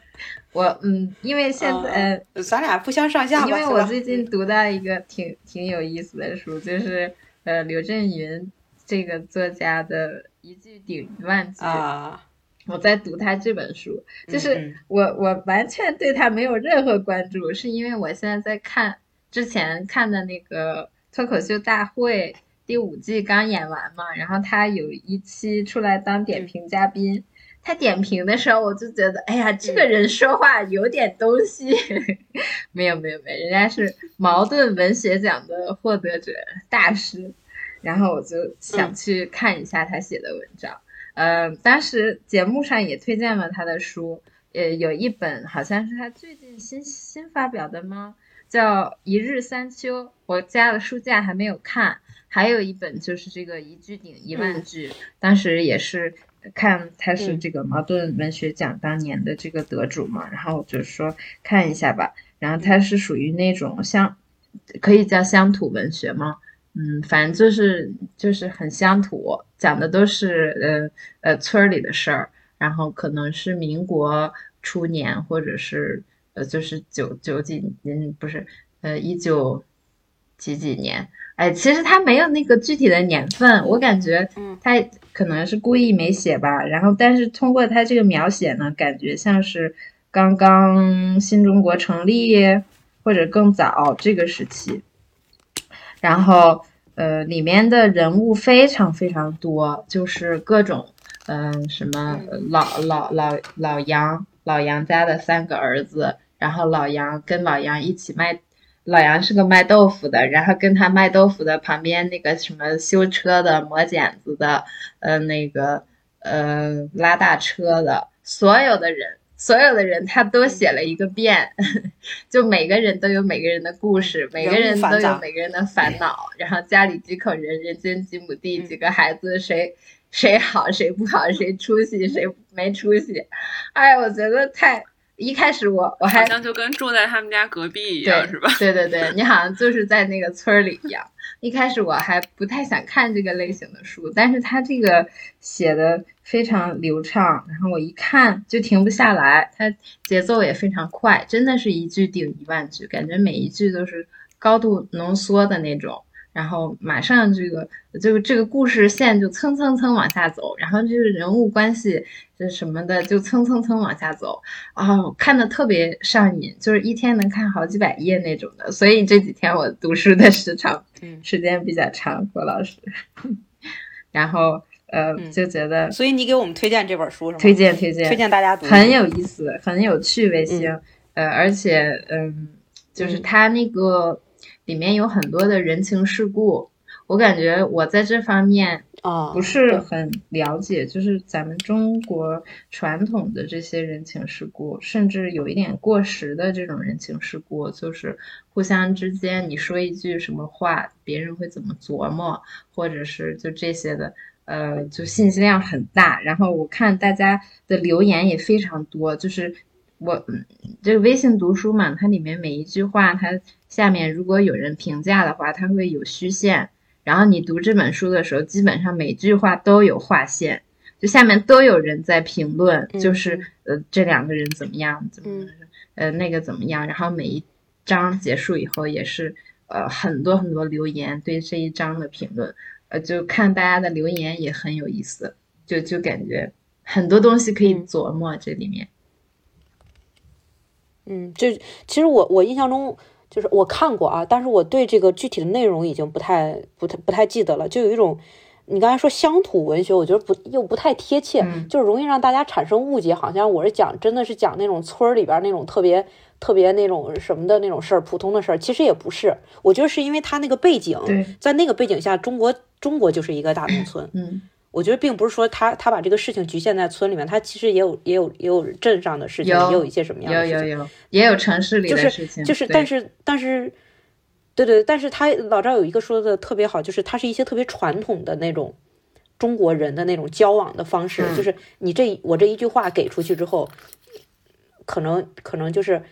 我嗯，因为现在咱俩不相上下。因为我最近读到一个挺挺有意思的书，就是呃刘震云这个作家的一句顶一万句。啊！我在读他这本书，就是我我完全对他没有任何关注，是因为我现在在看之前看的那个脱口秀大会第五季刚演完嘛，然后他有一期出来当点评嘉宾。他点评的时候，我就觉得，哎呀，这个人说话有点东西。没有没有没有，人家是茅盾文学奖的获得者大师，然后我就想去看一下他写的文章。嗯，当时节目上也推荐了他的书，呃，有一本好像是他最近新新发表的吗？叫《一日三秋》，我家的书架还没有看。还有一本就是这个一句顶一万句，当时也是看他是这个茅盾文学奖当年的这个得主嘛，然后我就说看一下吧。然后他是属于那种乡，可以叫乡土文学吗？嗯，反正就是就是很乡土，讲的都是呃呃村里的事儿，然后可能是民国初年或者是呃就是九九几年不是呃一九几几年。哎，其实他没有那个具体的年份，我感觉他可能是故意没写吧。然后，但是通过他这个描写呢，感觉像是刚刚新中国成立或者更早这个时期。然后，呃，里面的人物非常非常多，就是各种，嗯，什么老老老老杨，老杨家的三个儿子，然后老杨跟老杨一起卖。老杨是个卖豆腐的，然后跟他卖豆腐的旁边那个什么修车的、磨剪子的，呃，那个呃拉大车的，所有的人，所有的人他都写了一个遍，就每个人都有每个人的故事，每个人都有每个人的烦恼，然后家里几口人，人间几亩地，几个孩子，谁谁好谁不好，谁出息谁没出息，哎，我觉得太。一开始我我还好像就跟住在他们家隔壁一样，是吧？对对对，你好像就是在那个村里一样。一开始我还不太想看这个类型的书，但是他这个写的非常流畅，然后我一看就停不下来，他节奏也非常快，真的是一句顶一万句，感觉每一句都是高度浓缩的那种。然后马上这个就这个故事线就蹭蹭蹭往下走，然后就是人物关系这什么的就蹭蹭蹭往下走，哦，看的特别上瘾，就是一天能看好几百页那种的。所以这几天我读书的时长，时间比较长，郭老师。然后呃就觉得，所以你给我们推荐这本书是吗？推荐推荐推荐大家读，很有意思，很有趣味性。呃，而且嗯，就是他那个。里面有很多的人情世故，我感觉我在这方面啊不是很了解，就是咱们中国传统的这些人情世故，甚至有一点过时的这种人情世故，就是互相之间你说一句什么话，别人会怎么琢磨，或者是就这些的，呃，就信息量很大。然后我看大家的留言也非常多，就是我这个微信读书嘛，它里面每一句话它。下面如果有人评价的话，它会有虚线。然后你读这本书的时候，基本上每句话都有划线，就下面都有人在评论，就是呃这两个人怎么样，怎么呃那个怎么样。然后每一章结束以后，也是呃很多很多留言对这一章的评论，呃就看大家的留言也很有意思，就就感觉很多东西可以琢磨这里面。嗯，就其实我我印象中。就是我看过啊，但是我对这个具体的内容已经不太、不太、不太记得了。就有一种，你刚才说乡土文学，我觉得不又不太贴切，就是容易让大家产生误解，好像我是讲真的是讲那种村儿里边那种特别特别那种什么的那种事儿，普通的事儿，其实也不是。我觉得是因为他那个背景，在那个背景下，中国中国就是一个大农 村。嗯。我觉得并不是说他他把这个事情局限在村里面，他其实也有也有也有镇上的事情，也有一些什么样的事情，有有有，也有城市里的事情，就是就是，但是但是，对对，但是他老赵有一个说的特别好，就是他是一些特别传统的那种中国人的那种交往的方式，就是你这我这一句话给出去之后，可能可能就是，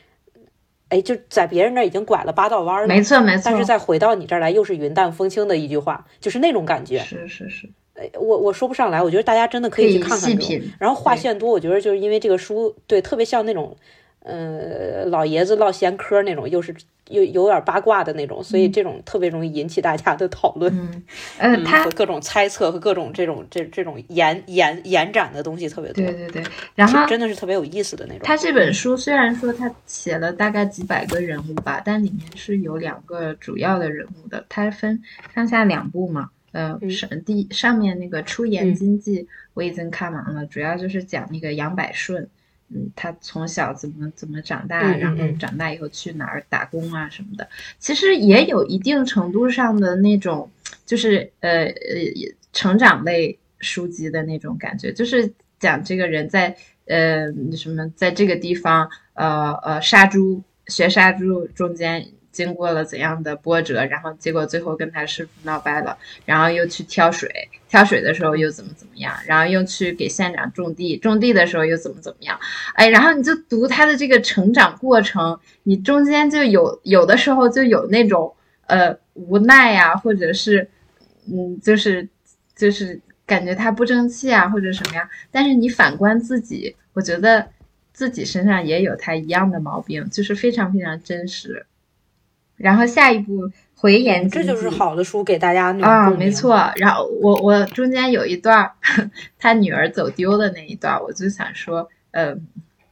哎，就在别人那已经拐了八道弯了，没错没错，但是再回到你这儿来又是云淡风轻的一句话，就是那种感觉，是是是。我我说不上来，我觉得大家真的可以去看看。然后画线多，我觉得就是因为这个书，对，特别像那种，呃，老爷子唠闲嗑那种，又是又有点八卦的那种，所以这种特别容易引起大家的讨论。嗯，呃，他各种猜测和各种这种这这种延延延展的东西特别多。对对对，然后真的是特别有意思的那种。他这本书虽然说他写了大概几百个人物吧，但里面是有两个主要的人物的，他分上下两部嘛。嗯，上第上面那个出言经济我已经看完了，主要就是讲那个杨百顺，嗯，他从小怎么怎么长大，然后长大以后去哪儿打工啊什么的，其实也有一定程度上的那种，就是呃呃成长类书籍的那种感觉，就是讲这个人在呃什么在这个地方呃呃杀猪学杀猪中间。经过了怎样的波折，然后结果最后跟他师傅闹掰了，然后又去挑水，挑水的时候又怎么怎么样，然后又去给县长种地，种地的时候又怎么怎么样，哎，然后你就读他的这个成长过程，你中间就有有的时候就有那种呃无奈呀，或者是嗯，就是就是感觉他不争气啊，或者什么呀，但是你反观自己，我觉得自己身上也有他一样的毛病，就是非常非常真实。然后下一步回言，这就是好的书给大家啊，没错。然后我我中间有一段他女儿走丢的那一段，我就想说，呃，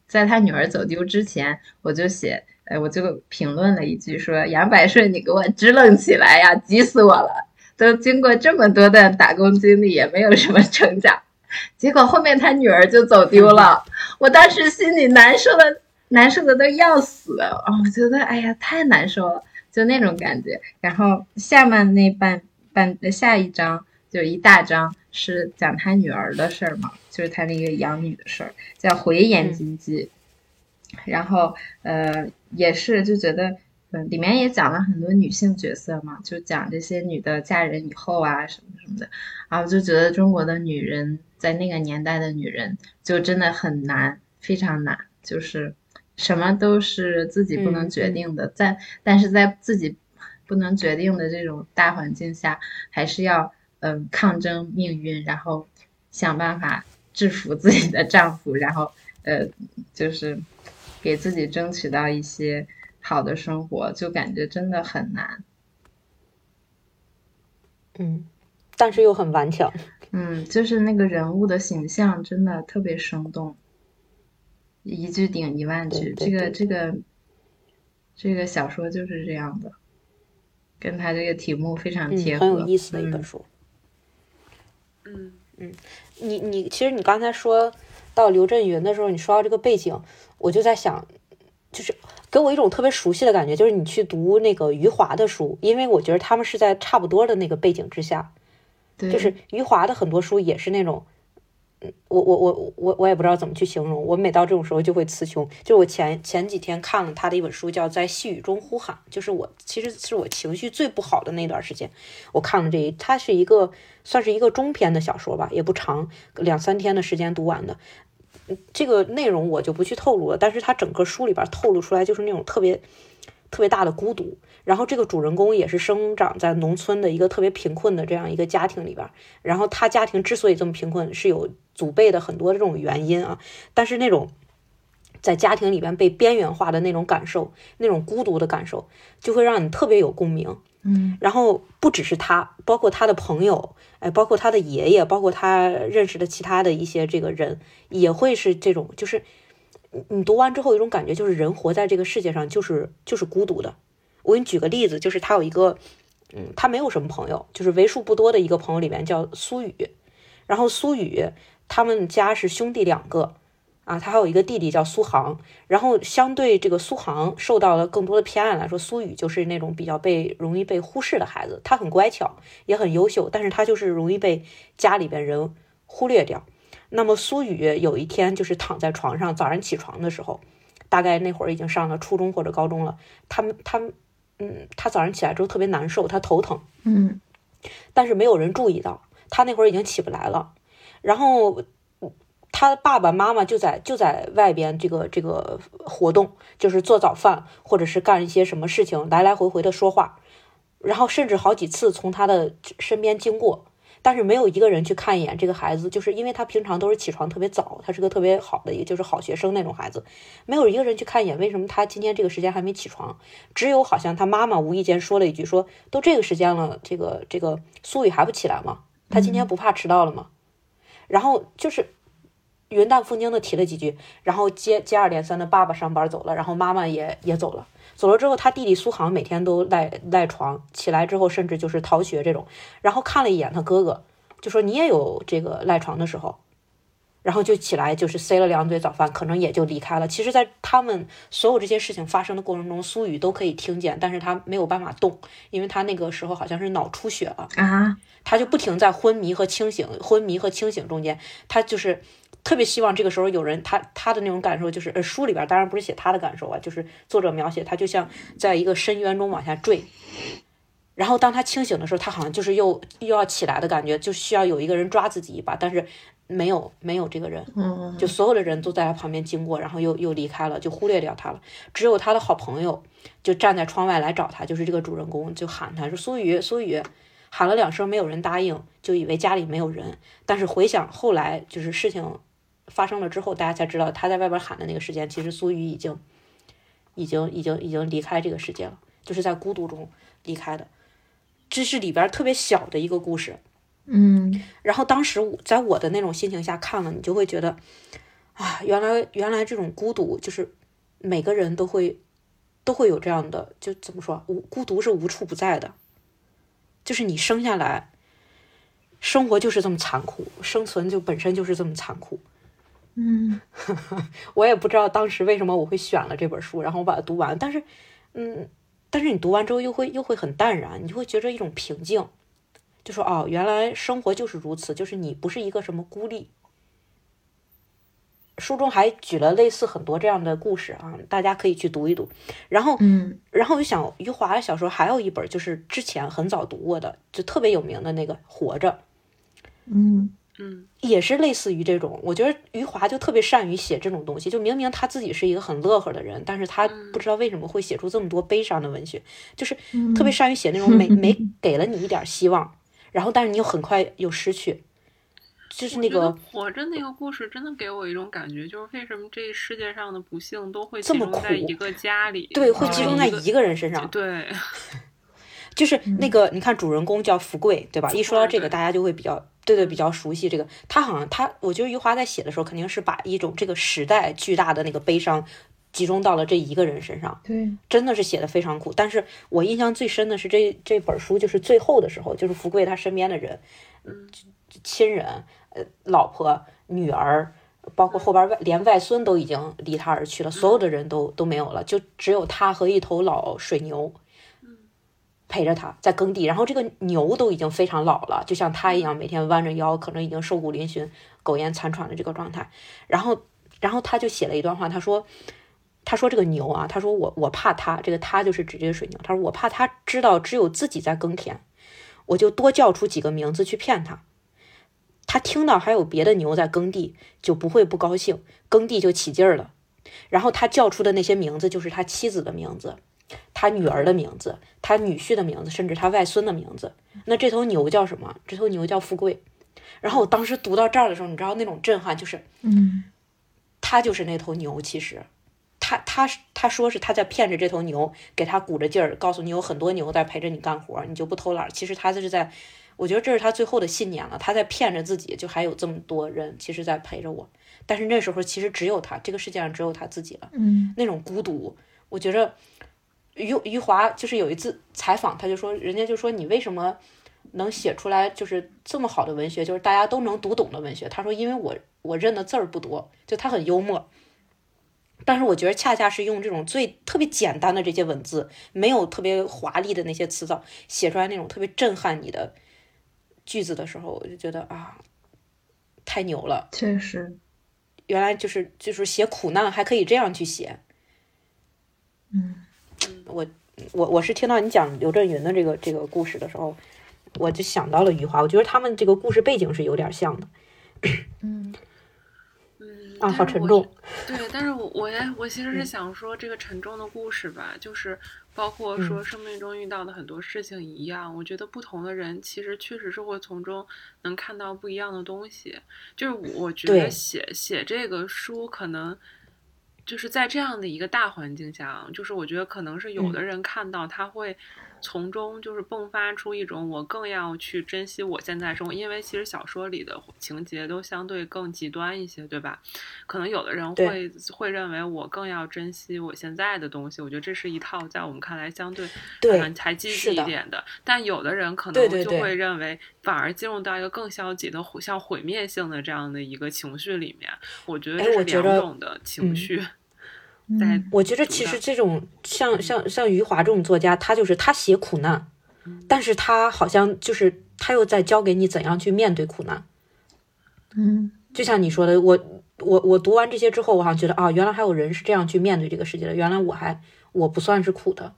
在他女儿走丢之前，我就写，呃，我就评论了一句说：“杨百顺，你给我支棱起来呀，急死我了！都经过这么多的打工经历，也没有什么成长。结果后面他女儿就走丢了，我当时心里难受的难受的都要死啊！我觉得，哎呀，太难受了。”就那种感觉，然后下面那半半下一章就一大章是讲他女儿的事儿嘛，就是他那个养女的事儿，叫回言经济。然后呃也是就觉得嗯里面也讲了很多女性角色嘛，就讲这些女的嫁人以后啊什么什么的，然后就觉得中国的女人在那个年代的女人就真的很难，非常难，就是。什么都是自己不能决定的，在但是在自己不能决定的这种大环境下，还是要嗯抗争命运，然后想办法制服自己的丈夫，然后呃就是给自己争取到一些好的生活，就感觉真的很难。嗯，但是又很顽强。嗯，就是那个人物的形象真的特别生动。一句顶一万句，这个这个这个小说就是这样的，跟他这个题目非常贴合，很有意思的一本书。嗯嗯，你你其实你刚才说到刘震云的时候，你说到这个背景，我就在想，就是给我一种特别熟悉的感觉，就是你去读那个余华的书，因为我觉得他们是在差不多的那个背景之下，就是余华的很多书也是那种。我我我我我也不知道怎么去形容，我每到这种时候就会词穷。就我前前几天看了他的一本书，叫《在细雨中呼喊》，就是我其实是我情绪最不好的那段时间，我看了这一，它是一个算是一个中篇的小说吧，也不长，两三天的时间读完的。这个内容我就不去透露了，但是它整个书里边透露出来就是那种特别特别大的孤独。然后这个主人公也是生长在农村的一个特别贫困的这样一个家庭里边，然后他家庭之所以这么贫困，是有祖辈的很多这种原因啊。但是那种在家庭里边被边缘化的那种感受，那种孤独的感受，就会让你特别有共鸣。嗯，然后不只是他，包括他的朋友，哎，包括他的爷爷，包括他认识的其他的一些这个人，也会是这种，就是你读完之后有一种感觉，就是人活在这个世界上就是就是孤独的。我给你举个例子，就是他有一个，嗯，他没有什么朋友，就是为数不多的一个朋友里面叫苏雨，然后苏雨他们家是兄弟两个，啊，他还有一个弟弟叫苏杭，然后相对这个苏杭受到了更多的偏爱来说，苏雨就是那种比较被容易被忽视的孩子，他很乖巧，也很优秀，但是他就是容易被家里边人忽略掉。那么苏雨有一天就是躺在床上，早上起床的时候，大概那会儿已经上了初中或者高中了，他们他们。嗯，他早上起来之后特别难受，他头疼。嗯，但是没有人注意到，他那会儿已经起不来了。然后他爸爸妈妈就在就在外边这个这个活动，就是做早饭或者是干一些什么事情，来来回回的说话，然后甚至好几次从他的身边经过。但是没有一个人去看一眼这个孩子，就是因为他平常都是起床特别早，他是个特别好的一个就是好学生那种孩子，没有一个人去看一眼，为什么他今天这个时间还没起床？只有好像他妈妈无意间说了一句，说都这个时间了，这个这个苏雨还不起来吗？他今天不怕迟到了吗？然后就是云淡风轻的提了几句，然后接接二连三的爸爸上班走了，然后妈妈也也走了。走了之后，他弟弟苏杭每天都赖赖床，起来之后甚至就是逃学这种。然后看了一眼他哥哥，就说：“你也有这个赖床的时候。”然后就起来就是塞了两嘴早饭，可能也就离开了。其实，在他们所有这些事情发生的过程中，苏雨都可以听见，但是他没有办法动，因为他那个时候好像是脑出血了啊，他就不停在昏迷和清醒、昏迷和清醒中间，他就是特别希望这个时候有人，他他的那种感受就是，呃，书里边当然不是写他的感受啊，就是作者描写他就像在一个深渊中往下坠。然后当他清醒的时候，他好像就是又又要起来的感觉，就需要有一个人抓自己一把，但是没有没有这个人，就所有的人都在他旁边经过，然后又又离开了，就忽略掉他了。只有他的好朋友就站在窗外来找他，就是这个主人公就喊他说：“苏雨，苏雨。”喊了两声，没有人答应，就以为家里没有人。但是回想后来，就是事情发生了之后，大家才知道他在外边喊的那个时间，其实苏雨已经已经已经已经离开这个世界了，就是在孤独中离开的。这是里边特别小的一个故事，嗯，然后当时我在我的那种心情下看了，你就会觉得，啊，原来原来这种孤独就是每个人都会都会有这样的，就怎么说，无孤独是无处不在的，就是你生下来，生活就是这么残酷，生存就本身就是这么残酷，嗯，我也不知道当时为什么我会选了这本书，然后我把它读完，但是，嗯。但是你读完之后又会又会很淡然，你就会觉着一种平静，就说哦，原来生活就是如此，就是你不是一个什么孤立。书中还举了类似很多这样的故事啊，大家可以去读一读。然后，嗯，然后我就想，余华的小说还有一本，就是之前很早读过的，就特别有名的那个《活着》。嗯。嗯，也是类似于这种，我觉得余华就特别善于写这种东西。就明明他自己是一个很乐呵的人，但是他不知道为什么会写出这么多悲伤的文学，就是特别善于写那种 没没给了你一点希望，然后但是你又很快又失去。就是那个活着那个故事，真的给我一种感觉，就是为什么这世界上的不幸都会这么苦，在一个家里，对，会集中在一个人身上，对。就是那个，你看主人公叫福贵，对吧？一说到这个，大家就会比较对对比较熟悉这个。他好像他，我觉得余华在写的时候，肯定是把一种这个时代巨大的那个悲伤集中到了这一个人身上。对，真的是写的非常苦。但是我印象最深的是这这本书，就是最后的时候，就是福贵他身边的人，嗯，亲人，呃，老婆、女儿，包括后边外连外孙都已经离他而去了，所有的人都都没有了，就只有他和一头老水牛。陪着他在耕地，然后这个牛都已经非常老了，就像他一样，每天弯着腰，可能已经瘦骨嶙峋、苟延残喘的这个状态。然后，然后他就写了一段话，他说：“他说这个牛啊，他说我我怕他，这个他就是指这个水牛。他说我怕他知道只有自己在耕田，我就多叫出几个名字去骗他。他听到还有别的牛在耕地，就不会不高兴，耕地就起劲儿了。然后他叫出的那些名字，就是他妻子的名字。”他女儿的名字，他女婿的名字，甚至他外孙的名字。那这头牛叫什么？这头牛叫富贵。然后我当时读到这儿的时候，你知道那种震撼，就是，嗯，他就是那头牛。其实，他他他说是他在骗着这头牛，给他鼓着劲儿，告诉你有很多牛在陪着你干活，你就不偷懒。其实他这是在，我觉得这是他最后的信念了。他在骗着自己，就还有这么多人，其实在陪着我。但是那时候其实只有他，这个世界上只有他自己了。嗯，那种孤独，我觉着。余余华就是有一次采访，他就说，人家就说你为什么能写出来就是这么好的文学，就是大家都能读懂的文学。他说，因为我我认的字儿不多，就他很幽默。但是我觉得恰恰是用这种最特别简单的这些文字，没有特别华丽的那些词藻，写出来那种特别震撼你的句子的时候，我就觉得啊，太牛了。确实，原来就是就是写苦难还可以这样去写。嗯。我我我是听到你讲刘震云的这个这个故事的时候，我就想到了余华。我觉得他们这个故事背景是有点像的。嗯 嗯啊，好沉重。对，但是我我也我其实是想说，这个沉重的故事吧，就是包括说生命中遇到的很多事情一样，我觉得不同的人其实确实是会从中能看到不一样的东西。就是我觉得写写这个书可能。就是在这样的一个大环境下，就是我觉得可能是有的人看到他会从中就是迸发出一种我更要去珍惜我现在生活，因为其实小说里的情节都相对更极端一些，对吧？可能有的人会会认为我更要珍惜我现在的东西，我觉得这是一套在我们看来相对可能才积极一点的。但有的人可能就会认为反而进入到一个更消极的、像毁灭性的这样的一个情绪里面。我觉得这是两种的情绪。在我觉得其实这种像像像余华这种作家，他就是他写苦难，但是他好像就是他又在教给你怎样去面对苦难。嗯，就像你说的，我我我读完这些之后，我好像觉得啊，原来还有人是这样去面对这个世界的，原来我还我不算是苦的，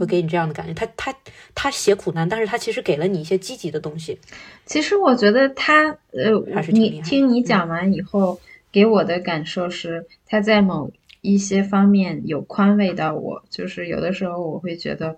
会给你这样的感觉。他他他写苦难，但是他其实给了你一些积极的东西。其实我觉得他呃，还是你听你讲完以后，给我的感受是他在某。一些方面有宽慰到我，就是有的时候我会觉得，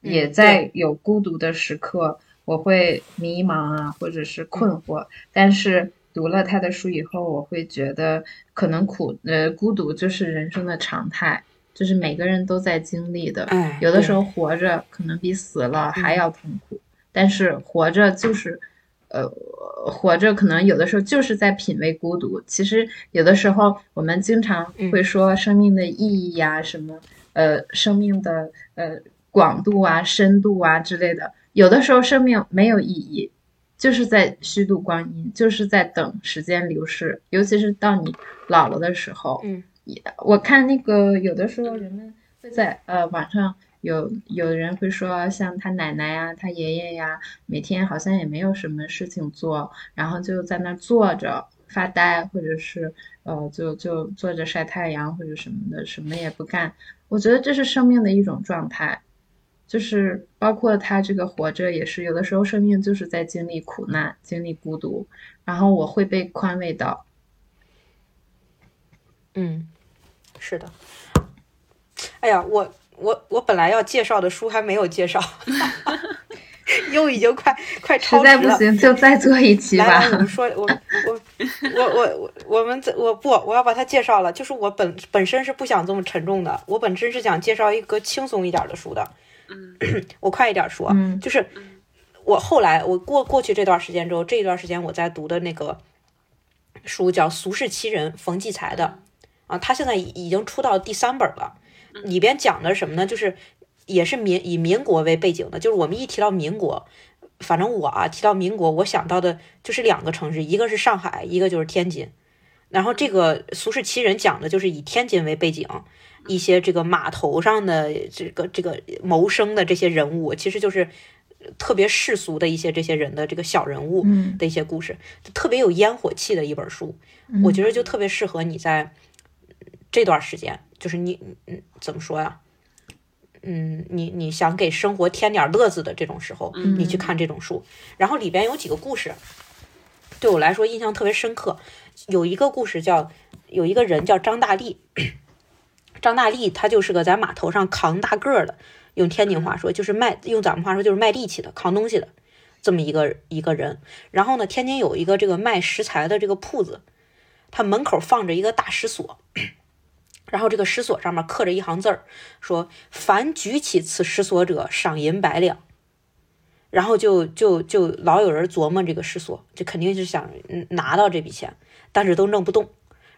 也在有孤独的时刻，我会迷茫啊，或者是困惑。但是读了他的书以后，我会觉得可能苦呃孤独就是人生的常态，就是每个人都在经历的。有的时候活着可能比死了还要痛苦，但是活着就是。呃，活着可能有的时候就是在品味孤独。其实有的时候我们经常会说生命的意义呀，什么呃，生命的呃广度啊、深度啊之类的。有的时候生命没有意义，就是在虚度光阴，就是在等时间流逝。尤其是到你老了的时候，嗯，我看那个有的时候人们会在呃网上。有有人会说，像他奶奶呀，他爷爷呀，每天好像也没有什么事情做，然后就在那坐着发呆，或者是呃，就就坐着晒太阳或者什么的，什么也不干。我觉得这是生命的一种状态，就是包括他这个活着也是，有的时候生命就是在经历苦难，经历孤独，然后我会被宽慰到。嗯，是的。哎呀，我。我我本来要介绍的书还没有介绍，又已经快快超时了。实在不行就再做一期吧。来，我们说，我我我我我我们我不我要把它介绍了。就是我本本身是不想这么沉重的，我本身是想介绍一个轻松一点的书的。嗯，我快一点说，就是我后来我过过去这段时间之后，这一段时间我在读的那个书叫《俗世奇人》，冯骥才的啊，他现在已已经出到第三本了。里边讲的什么呢？就是也是民以民国为背景的。就是我们一提到民国，反正我啊提到民国，我想到的就是两个城市，一个是上海，一个就是天津。然后这个《俗世奇人》讲的就是以天津为背景，一些这个码头上的这个这个谋生的这些人物，其实就是特别世俗的一些这些人的这个小人物的一些故事，特别有烟火气的一本书。我觉得就特别适合你在这段时间。就是你，嗯，怎么说呀？嗯，你你想给生活添点乐子的这种时候，你去看这种书。然后里边有几个故事，对我来说印象特别深刻。有一个故事叫，有一个人叫张大力，张大力他就是个在码头上扛大个的，用天津话说就是卖，用咱们话说就是卖力气的，扛东西的这么一个一个人。然后呢，天津有一个这个卖食材的这个铺子，他门口放着一个大石锁。然后这个石锁上面刻着一行字儿，说：“凡举起此石锁者，赏银百两。”然后就就就老有人琢磨这个石锁，就肯定是想拿到这笔钱，但是都弄不动。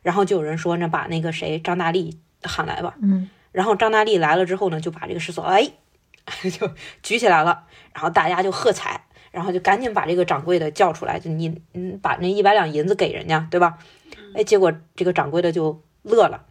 然后就有人说：“那把那个谁张大力喊来吧。”嗯。然后张大力来了之后呢，就把这个石锁哎 就举起来了，然后大家就喝彩，然后就赶紧把这个掌柜的叫出来，就你你把那一百两银子给人家，对吧？哎，结果这个掌柜的就乐了。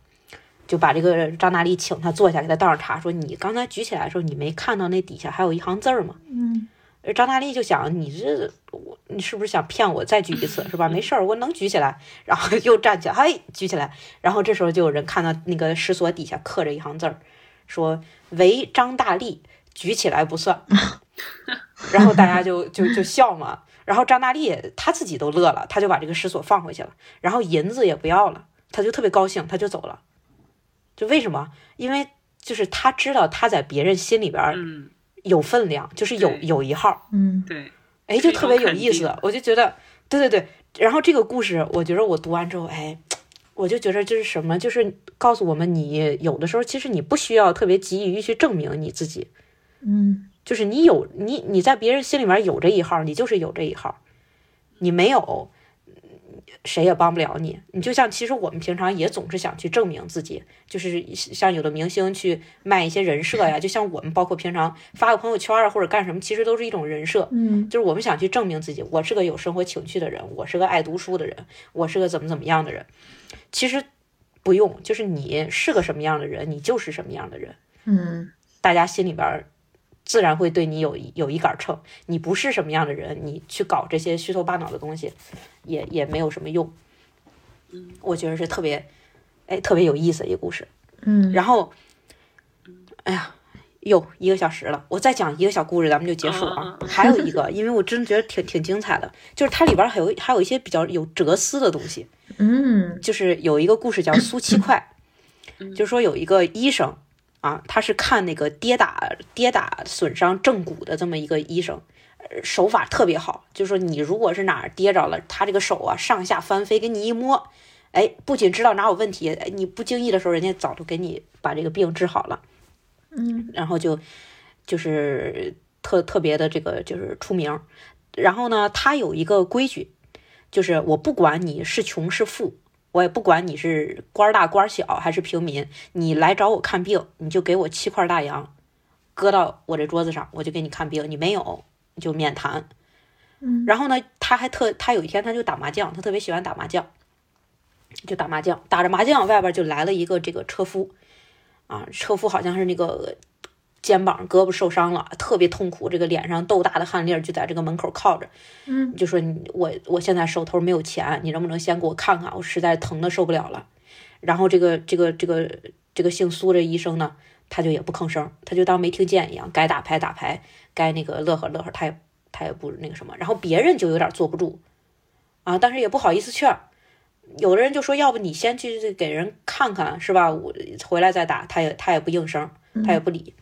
就把这个张大力请他坐下，给他倒上茶，说：“你刚才举起来的时候，你没看到那底下还有一行字儿吗？”嗯，张大力就想：“你这我，你是不是想骗我再举一次，是吧？没事儿，我能举起来。”然后 又站起来，嘿，举起来。然后这时候就有人看到那个石锁底下刻着一行字儿，说：“唯张大力举起来不算。”然后大家就就就笑嘛。然后张大力他自己都乐了，他就把这个石锁放回去了，然后银子也不要了，他就特别高兴，他就走了。就为什么？因为就是他知道他在别人心里边有分量，就是有有一号。嗯，对。哎，就特别有意思。我就觉得，对对对。然后这个故事，我觉得我读完之后，哎，我就觉得这是什么？就是告诉我们，你有的时候其实你不需要特别急于去证明你自己。嗯，就是你有你你在别人心里面有这一号，你就是有这一号，你没有。谁也帮不了你，你就像其实我们平常也总是想去证明自己，就是像有的明星去卖一些人设呀，就像我们包括平常发个朋友圈啊或者干什么，其实都是一种人设，嗯，就是我们想去证明自己，我是个有生活情趣的人，我是个爱读书的人，我是个怎么怎么样的人，其实不用，就是你是个什么样的人，你就是什么样的人，嗯，大家心里边。自然会对你有有一杆秤。你不是什么样的人，你去搞这些虚头巴脑的东西，也也没有什么用。嗯，我觉得是特别，哎，特别有意思一个故事。嗯，然后，哎呀，又一个小时了，我再讲一个小故事，咱们就结束啊。还有一个，因为我真觉得挺挺精彩的，就是它里边还有还有一些比较有哲思的东西。嗯，就是有一个故事叫苏七快，就是说有一个医生。啊，他是看那个跌打跌打损伤正骨的这么一个医生，手法特别好。就是说，你如果是哪儿跌着了，他这个手啊上下翻飞，给你一摸，哎，不仅知道哪有问题，哎，你不经意的时候，人家早就给你把这个病治好了。嗯，然后就就是特特别的这个就是出名。然后呢，他有一个规矩，就是我不管你是穷是富。我也不管你是官大官小还是平民，你来找我看病，你就给我七块大洋，搁到我这桌子上，我就给你看病。你没有，你就免谈。嗯，然后呢，他还特他有一天他就打麻将，他特别喜欢打麻将，就打麻将，打着麻将，外边就来了一个这个车夫，啊，车夫好像是那个。肩膀、胳膊受伤了，特别痛苦，这个脸上豆大的汗粒儿就在这个门口靠着，嗯，就说你我我现在手头没有钱，你能不能先给我看看？我实在疼的受不了了。然后这个这个这个这个姓苏这医生呢，他就也不吭声，他就当没听见一样，该打牌打牌，该那个乐呵乐呵，他也他也不那个什么。然后别人就有点坐不住啊，但是也不好意思劝。有的人就说，要不你先去给人看看，是吧？我回来再打。他也他也不应声，他也不理。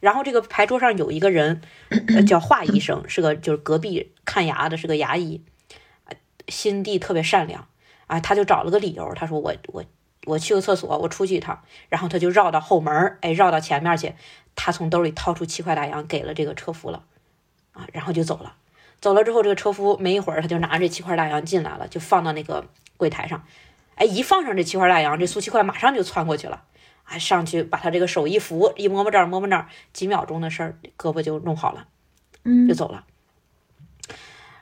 然后这个牌桌上有一个人，叫华 医生，是个就是隔壁看牙的，是个牙医，心地特别善良啊。他就找了个理由，他说我我我去个厕所，我出去一趟。然后他就绕到后门，哎，绕到前面去，他从兜里掏出七块大洋给了这个车夫了，啊，然后就走了。走了之后，这个车夫没一会儿他就拿着这七块大洋进来了，就放到那个柜台上。哎，一放上这七块大洋，这苏七块马上就窜过去了。还上去把他这个手一扶，一摸摸这儿摸摸那儿，几秒钟的事儿，胳膊就弄好了，嗯，就走了。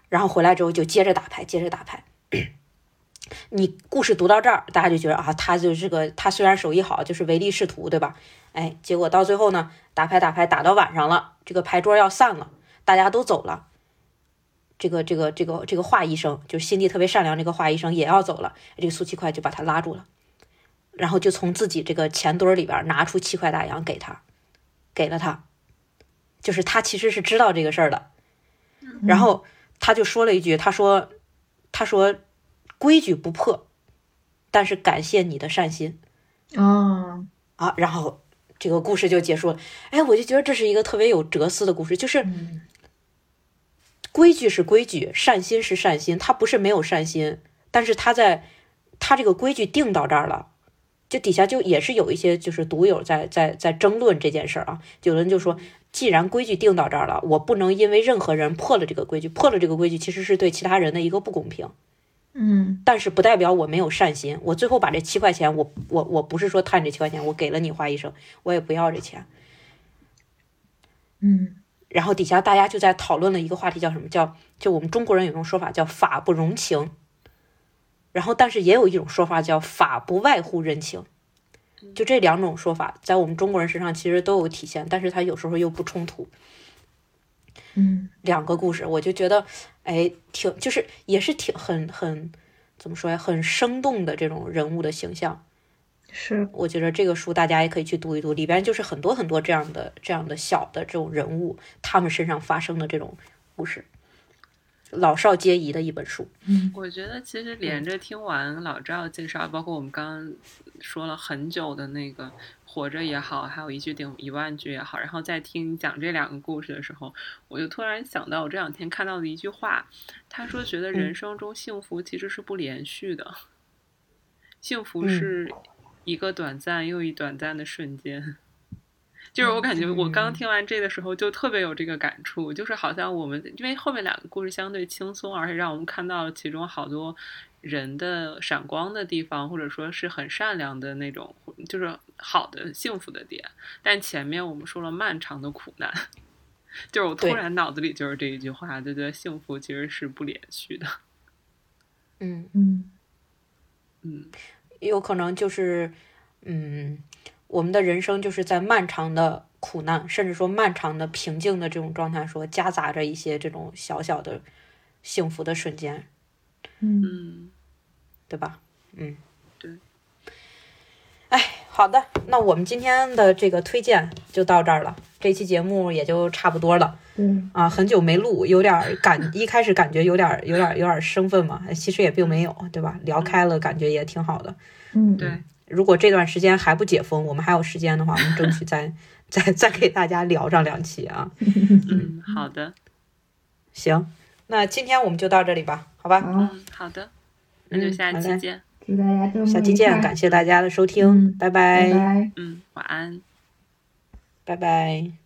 然后回来之后就接着打牌，接着打牌。你故事读到这儿，大家就觉得啊，他就是个他虽然手艺好，就是唯利是图，对吧？哎，结果到最后呢，打牌打牌打到晚上了，这个牌桌要散了，大家都走了。这个这个这个这个华医生，就是心地特别善良，这个华医生也要走了，这个苏七快就把他拉住了。然后就从自己这个钱堆里边拿出七块大洋给他，给了他，就是他其实是知道这个事儿的，然后他就说了一句，他说，他说规矩不破，但是感谢你的善心，哦，啊，然后这个故事就结束了。哎，我就觉得这是一个特别有哲思的故事，就是规矩是规矩，善心是善心，他不是没有善心，但是他在他这个规矩定到这儿了。就底下就也是有一些就是读友在在在争论这件事儿啊，有人就说，既然规矩定到这儿了，我不能因为任何人破了这个规矩，破了这个规矩其实是对其他人的一个不公平，嗯，但是不代表我没有善心，我最后把这七块钱，我我我不是说贪这七块钱，我给了你花医生，我也不要这钱，嗯，然后底下大家就在讨论了一个话题，叫什么？叫就我们中国人有一种说法叫法不容情。然后，但是也有一种说法叫“法不外乎人情”，就这两种说法在我们中国人身上其实都有体现，但是它有时候又不冲突。嗯，两个故事，我就觉得，哎，挺就是也是挺很很怎么说呀，很生动的这种人物的形象。是，我觉得这个书大家也可以去读一读，里边就是很多很多这样的这样的小的这种人物，他们身上发生的这种故事。老少皆宜的一本书。嗯，我觉得其实连着听完老赵介绍，包括我们刚刚说了很久的那个《活着》也好，还有一句顶一万句也好，然后再听你讲这两个故事的时候，我就突然想到我这两天看到的一句话，他说觉得人生中幸福其实是不连续的，幸福是一个短暂又一短暂的瞬间。就是我感觉我刚听完这的时候就特别有这个感触，就是好像我们因为后面两个故事相对轻松，而且让我们看到了其中好多人的闪光的地方，或者说是很善良的那种，就是好的幸福的点。但前面我们说了漫长的苦难，就是我突然脑子里就是这一句话，就觉得幸福其实是不连续的。嗯嗯嗯，有可能就是嗯。我们的人生就是在漫长的苦难，甚至说漫长的平静的这种状态，说夹杂着一些这种小小的幸福的瞬间，嗯，对吧？嗯，对。哎，好的，那我们今天的这个推荐就到这儿了，这期节目也就差不多了。嗯啊，很久没录，有点感，一开始感觉有点有点有点生分嘛，其实也并没有，对吧？聊开了，感觉也挺好的。嗯，对。如果这段时间还不解封，我们还有时间的话，我们争取再 再再给大家聊上两期啊。嗯，好的，行，那今天我们就到这里吧，好吧？嗯，好的，那就下期见。祝大家周末下期见，感谢大家的收听，拜拜。嗯，晚安，拜拜。